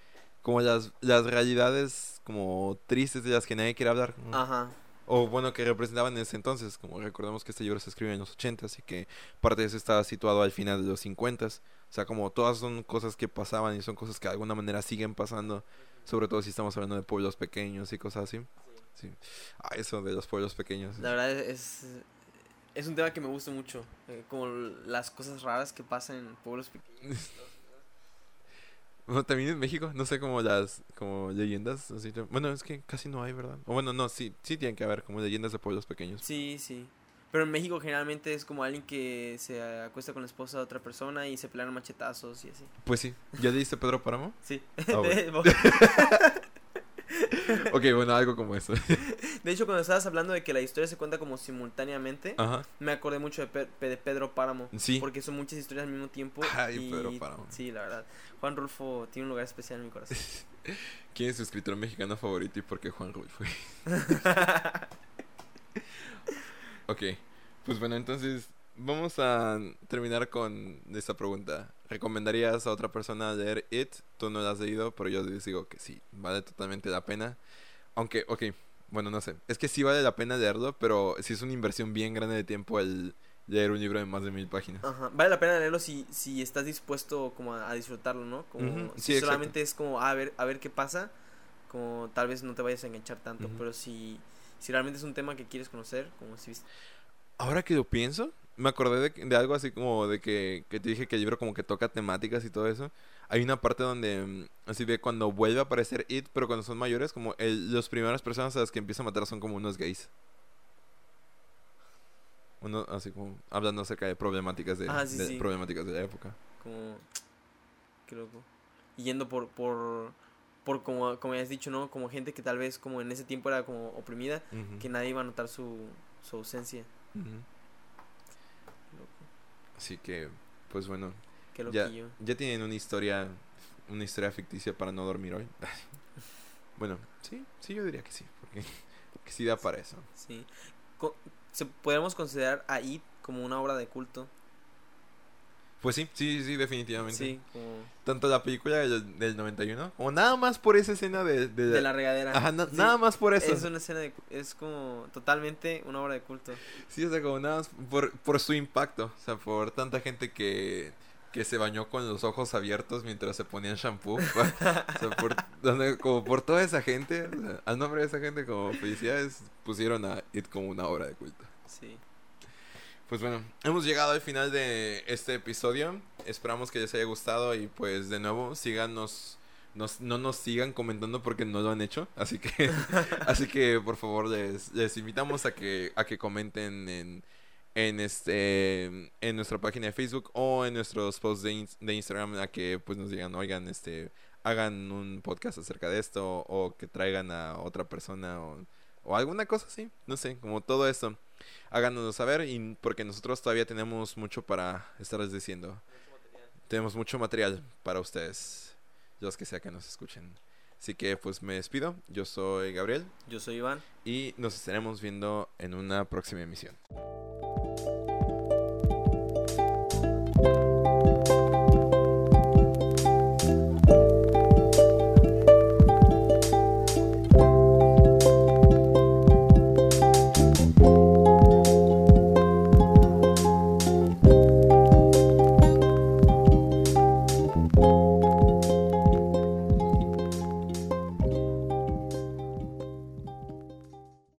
Como las, las realidades como tristes de las que nadie quiere hablar. Ajá. O bueno, que representaban en ese entonces, como recordemos que este libro se escribe en los 80 y que parte de eso estaba situado al final de los 50 O sea, como todas son cosas que pasaban y son cosas que de alguna manera siguen pasando, sobre todo si estamos hablando de pueblos pequeños y cosas así. Sí. Ah, eso de los pueblos pequeños. La verdad es es un tema que me gusta mucho, eh, como las cosas raras que pasan en pueblos pequeños. *laughs* Bueno, también en México, no sé, como las como leyendas. Así, bueno, es que casi no hay, ¿verdad? O bueno, no, sí, sí tienen que haber como leyendas de pueblos pequeños. Sí, sí. Pero en México generalmente es como alguien que se acuesta con la esposa de otra persona y se pelean machetazos y así. Pues sí. ¿Ya leíste Pedro Páramo? Sí. Ah, *laughs* bueno. *laughs* ok, bueno, algo como eso. De hecho, cuando estabas hablando de que la historia se cuenta como simultáneamente, Ajá. me acordé mucho de, Pe- de Pedro Páramo. Sí. Porque son muchas historias al mismo tiempo. Ay, y, Pedro Páramo. Sí, la verdad. Juan Rulfo tiene un lugar especial en mi corazón. *laughs* ¿Quién es su escritor mexicano favorito y por qué Juan Rulfo? *laughs* ok, pues bueno, entonces vamos a terminar con esta pregunta. ¿Recomendarías a otra persona leer It? Tú no la has leído, pero yo les digo que sí, vale totalmente la pena. Aunque, ok, bueno, no sé. Es que sí vale la pena leerlo, pero sí es una inversión bien grande de tiempo el, leer un libro de más de mil páginas. Ajá. Vale la pena leerlo si, si estás dispuesto como a, a disfrutarlo, ¿no? Como Ujú, si sí, exacto. solamente es como a ver, a ver qué pasa, como tal vez no te vayas a enganchar tanto, Ujú. pero si, si realmente es un tema que quieres conocer, como si Ahora que lo pienso, me acordé de, de algo así como de que, que te dije que el libro como que toca temáticas y todo eso. Hay una parte donde, mm, así ve, cuando vuelve a aparecer It, pero cuando son mayores, como el, las primeras personas a las que empieza a matar son como unos gays. Uno, así como, hablando acerca de problemáticas de, Ah, sí, de- sí. problemáticas de la época. como qué loco y yendo por por por como como has dicho no como gente que tal vez como en ese tiempo era como oprimida que nadie iba a notar su, su ausencia loco Así que, pues bueno, qué ya, ya tienen una historia, una historia ficticia para no dormir hoy. *laughs* bueno, sí, sí, yo diría que sí, porque, sí da para eso. sí Co- se podríamos considerar a It como una obra de culto Pues sí, sí, sí, definitivamente. sí como Tanto la película del, del 91, como nada más por esa escena de, de, de la regadera Ajá, na- Sí, nada más por eso. es una escena de, es como totalmente una obra de culto Sí, o sea, como nada más por, por su impacto. O sea, por tanta gente que, que se bañó con los ojos abiertos mientras se ponían shampoo. *laughs* o sea, por, donde- como por toda esa gente, o sea, al nombre de esa gente, como felicidades, pusieron a It como una obra de culto. sí Pues bueno, hemos llegado al final de este episodio. Esperamos que les haya gustado y pues de nuevo síganos. Nos, no nos sigan comentando porque no lo han hecho. Así que, *laughs* *laughs* así que por favor les, les invitamos a que, a que comenten en, en este en nuestra página de Facebook o en nuestros posts de, ins- de Instagram a que pues nos digan, oigan, este, hagan un podcast acerca de esto o que traigan a otra persona o, o alguna cosa así. No sé, como todo esto háganos saber y porque nosotros todavía tenemos mucho para estarles diciendo. Tenemos mucho material para ustedes, los que sea que nos escuchen. Así que pues me despido. Yo soy Gabriel yo soy Iván y nos estaremos viendo en una próxima emisión.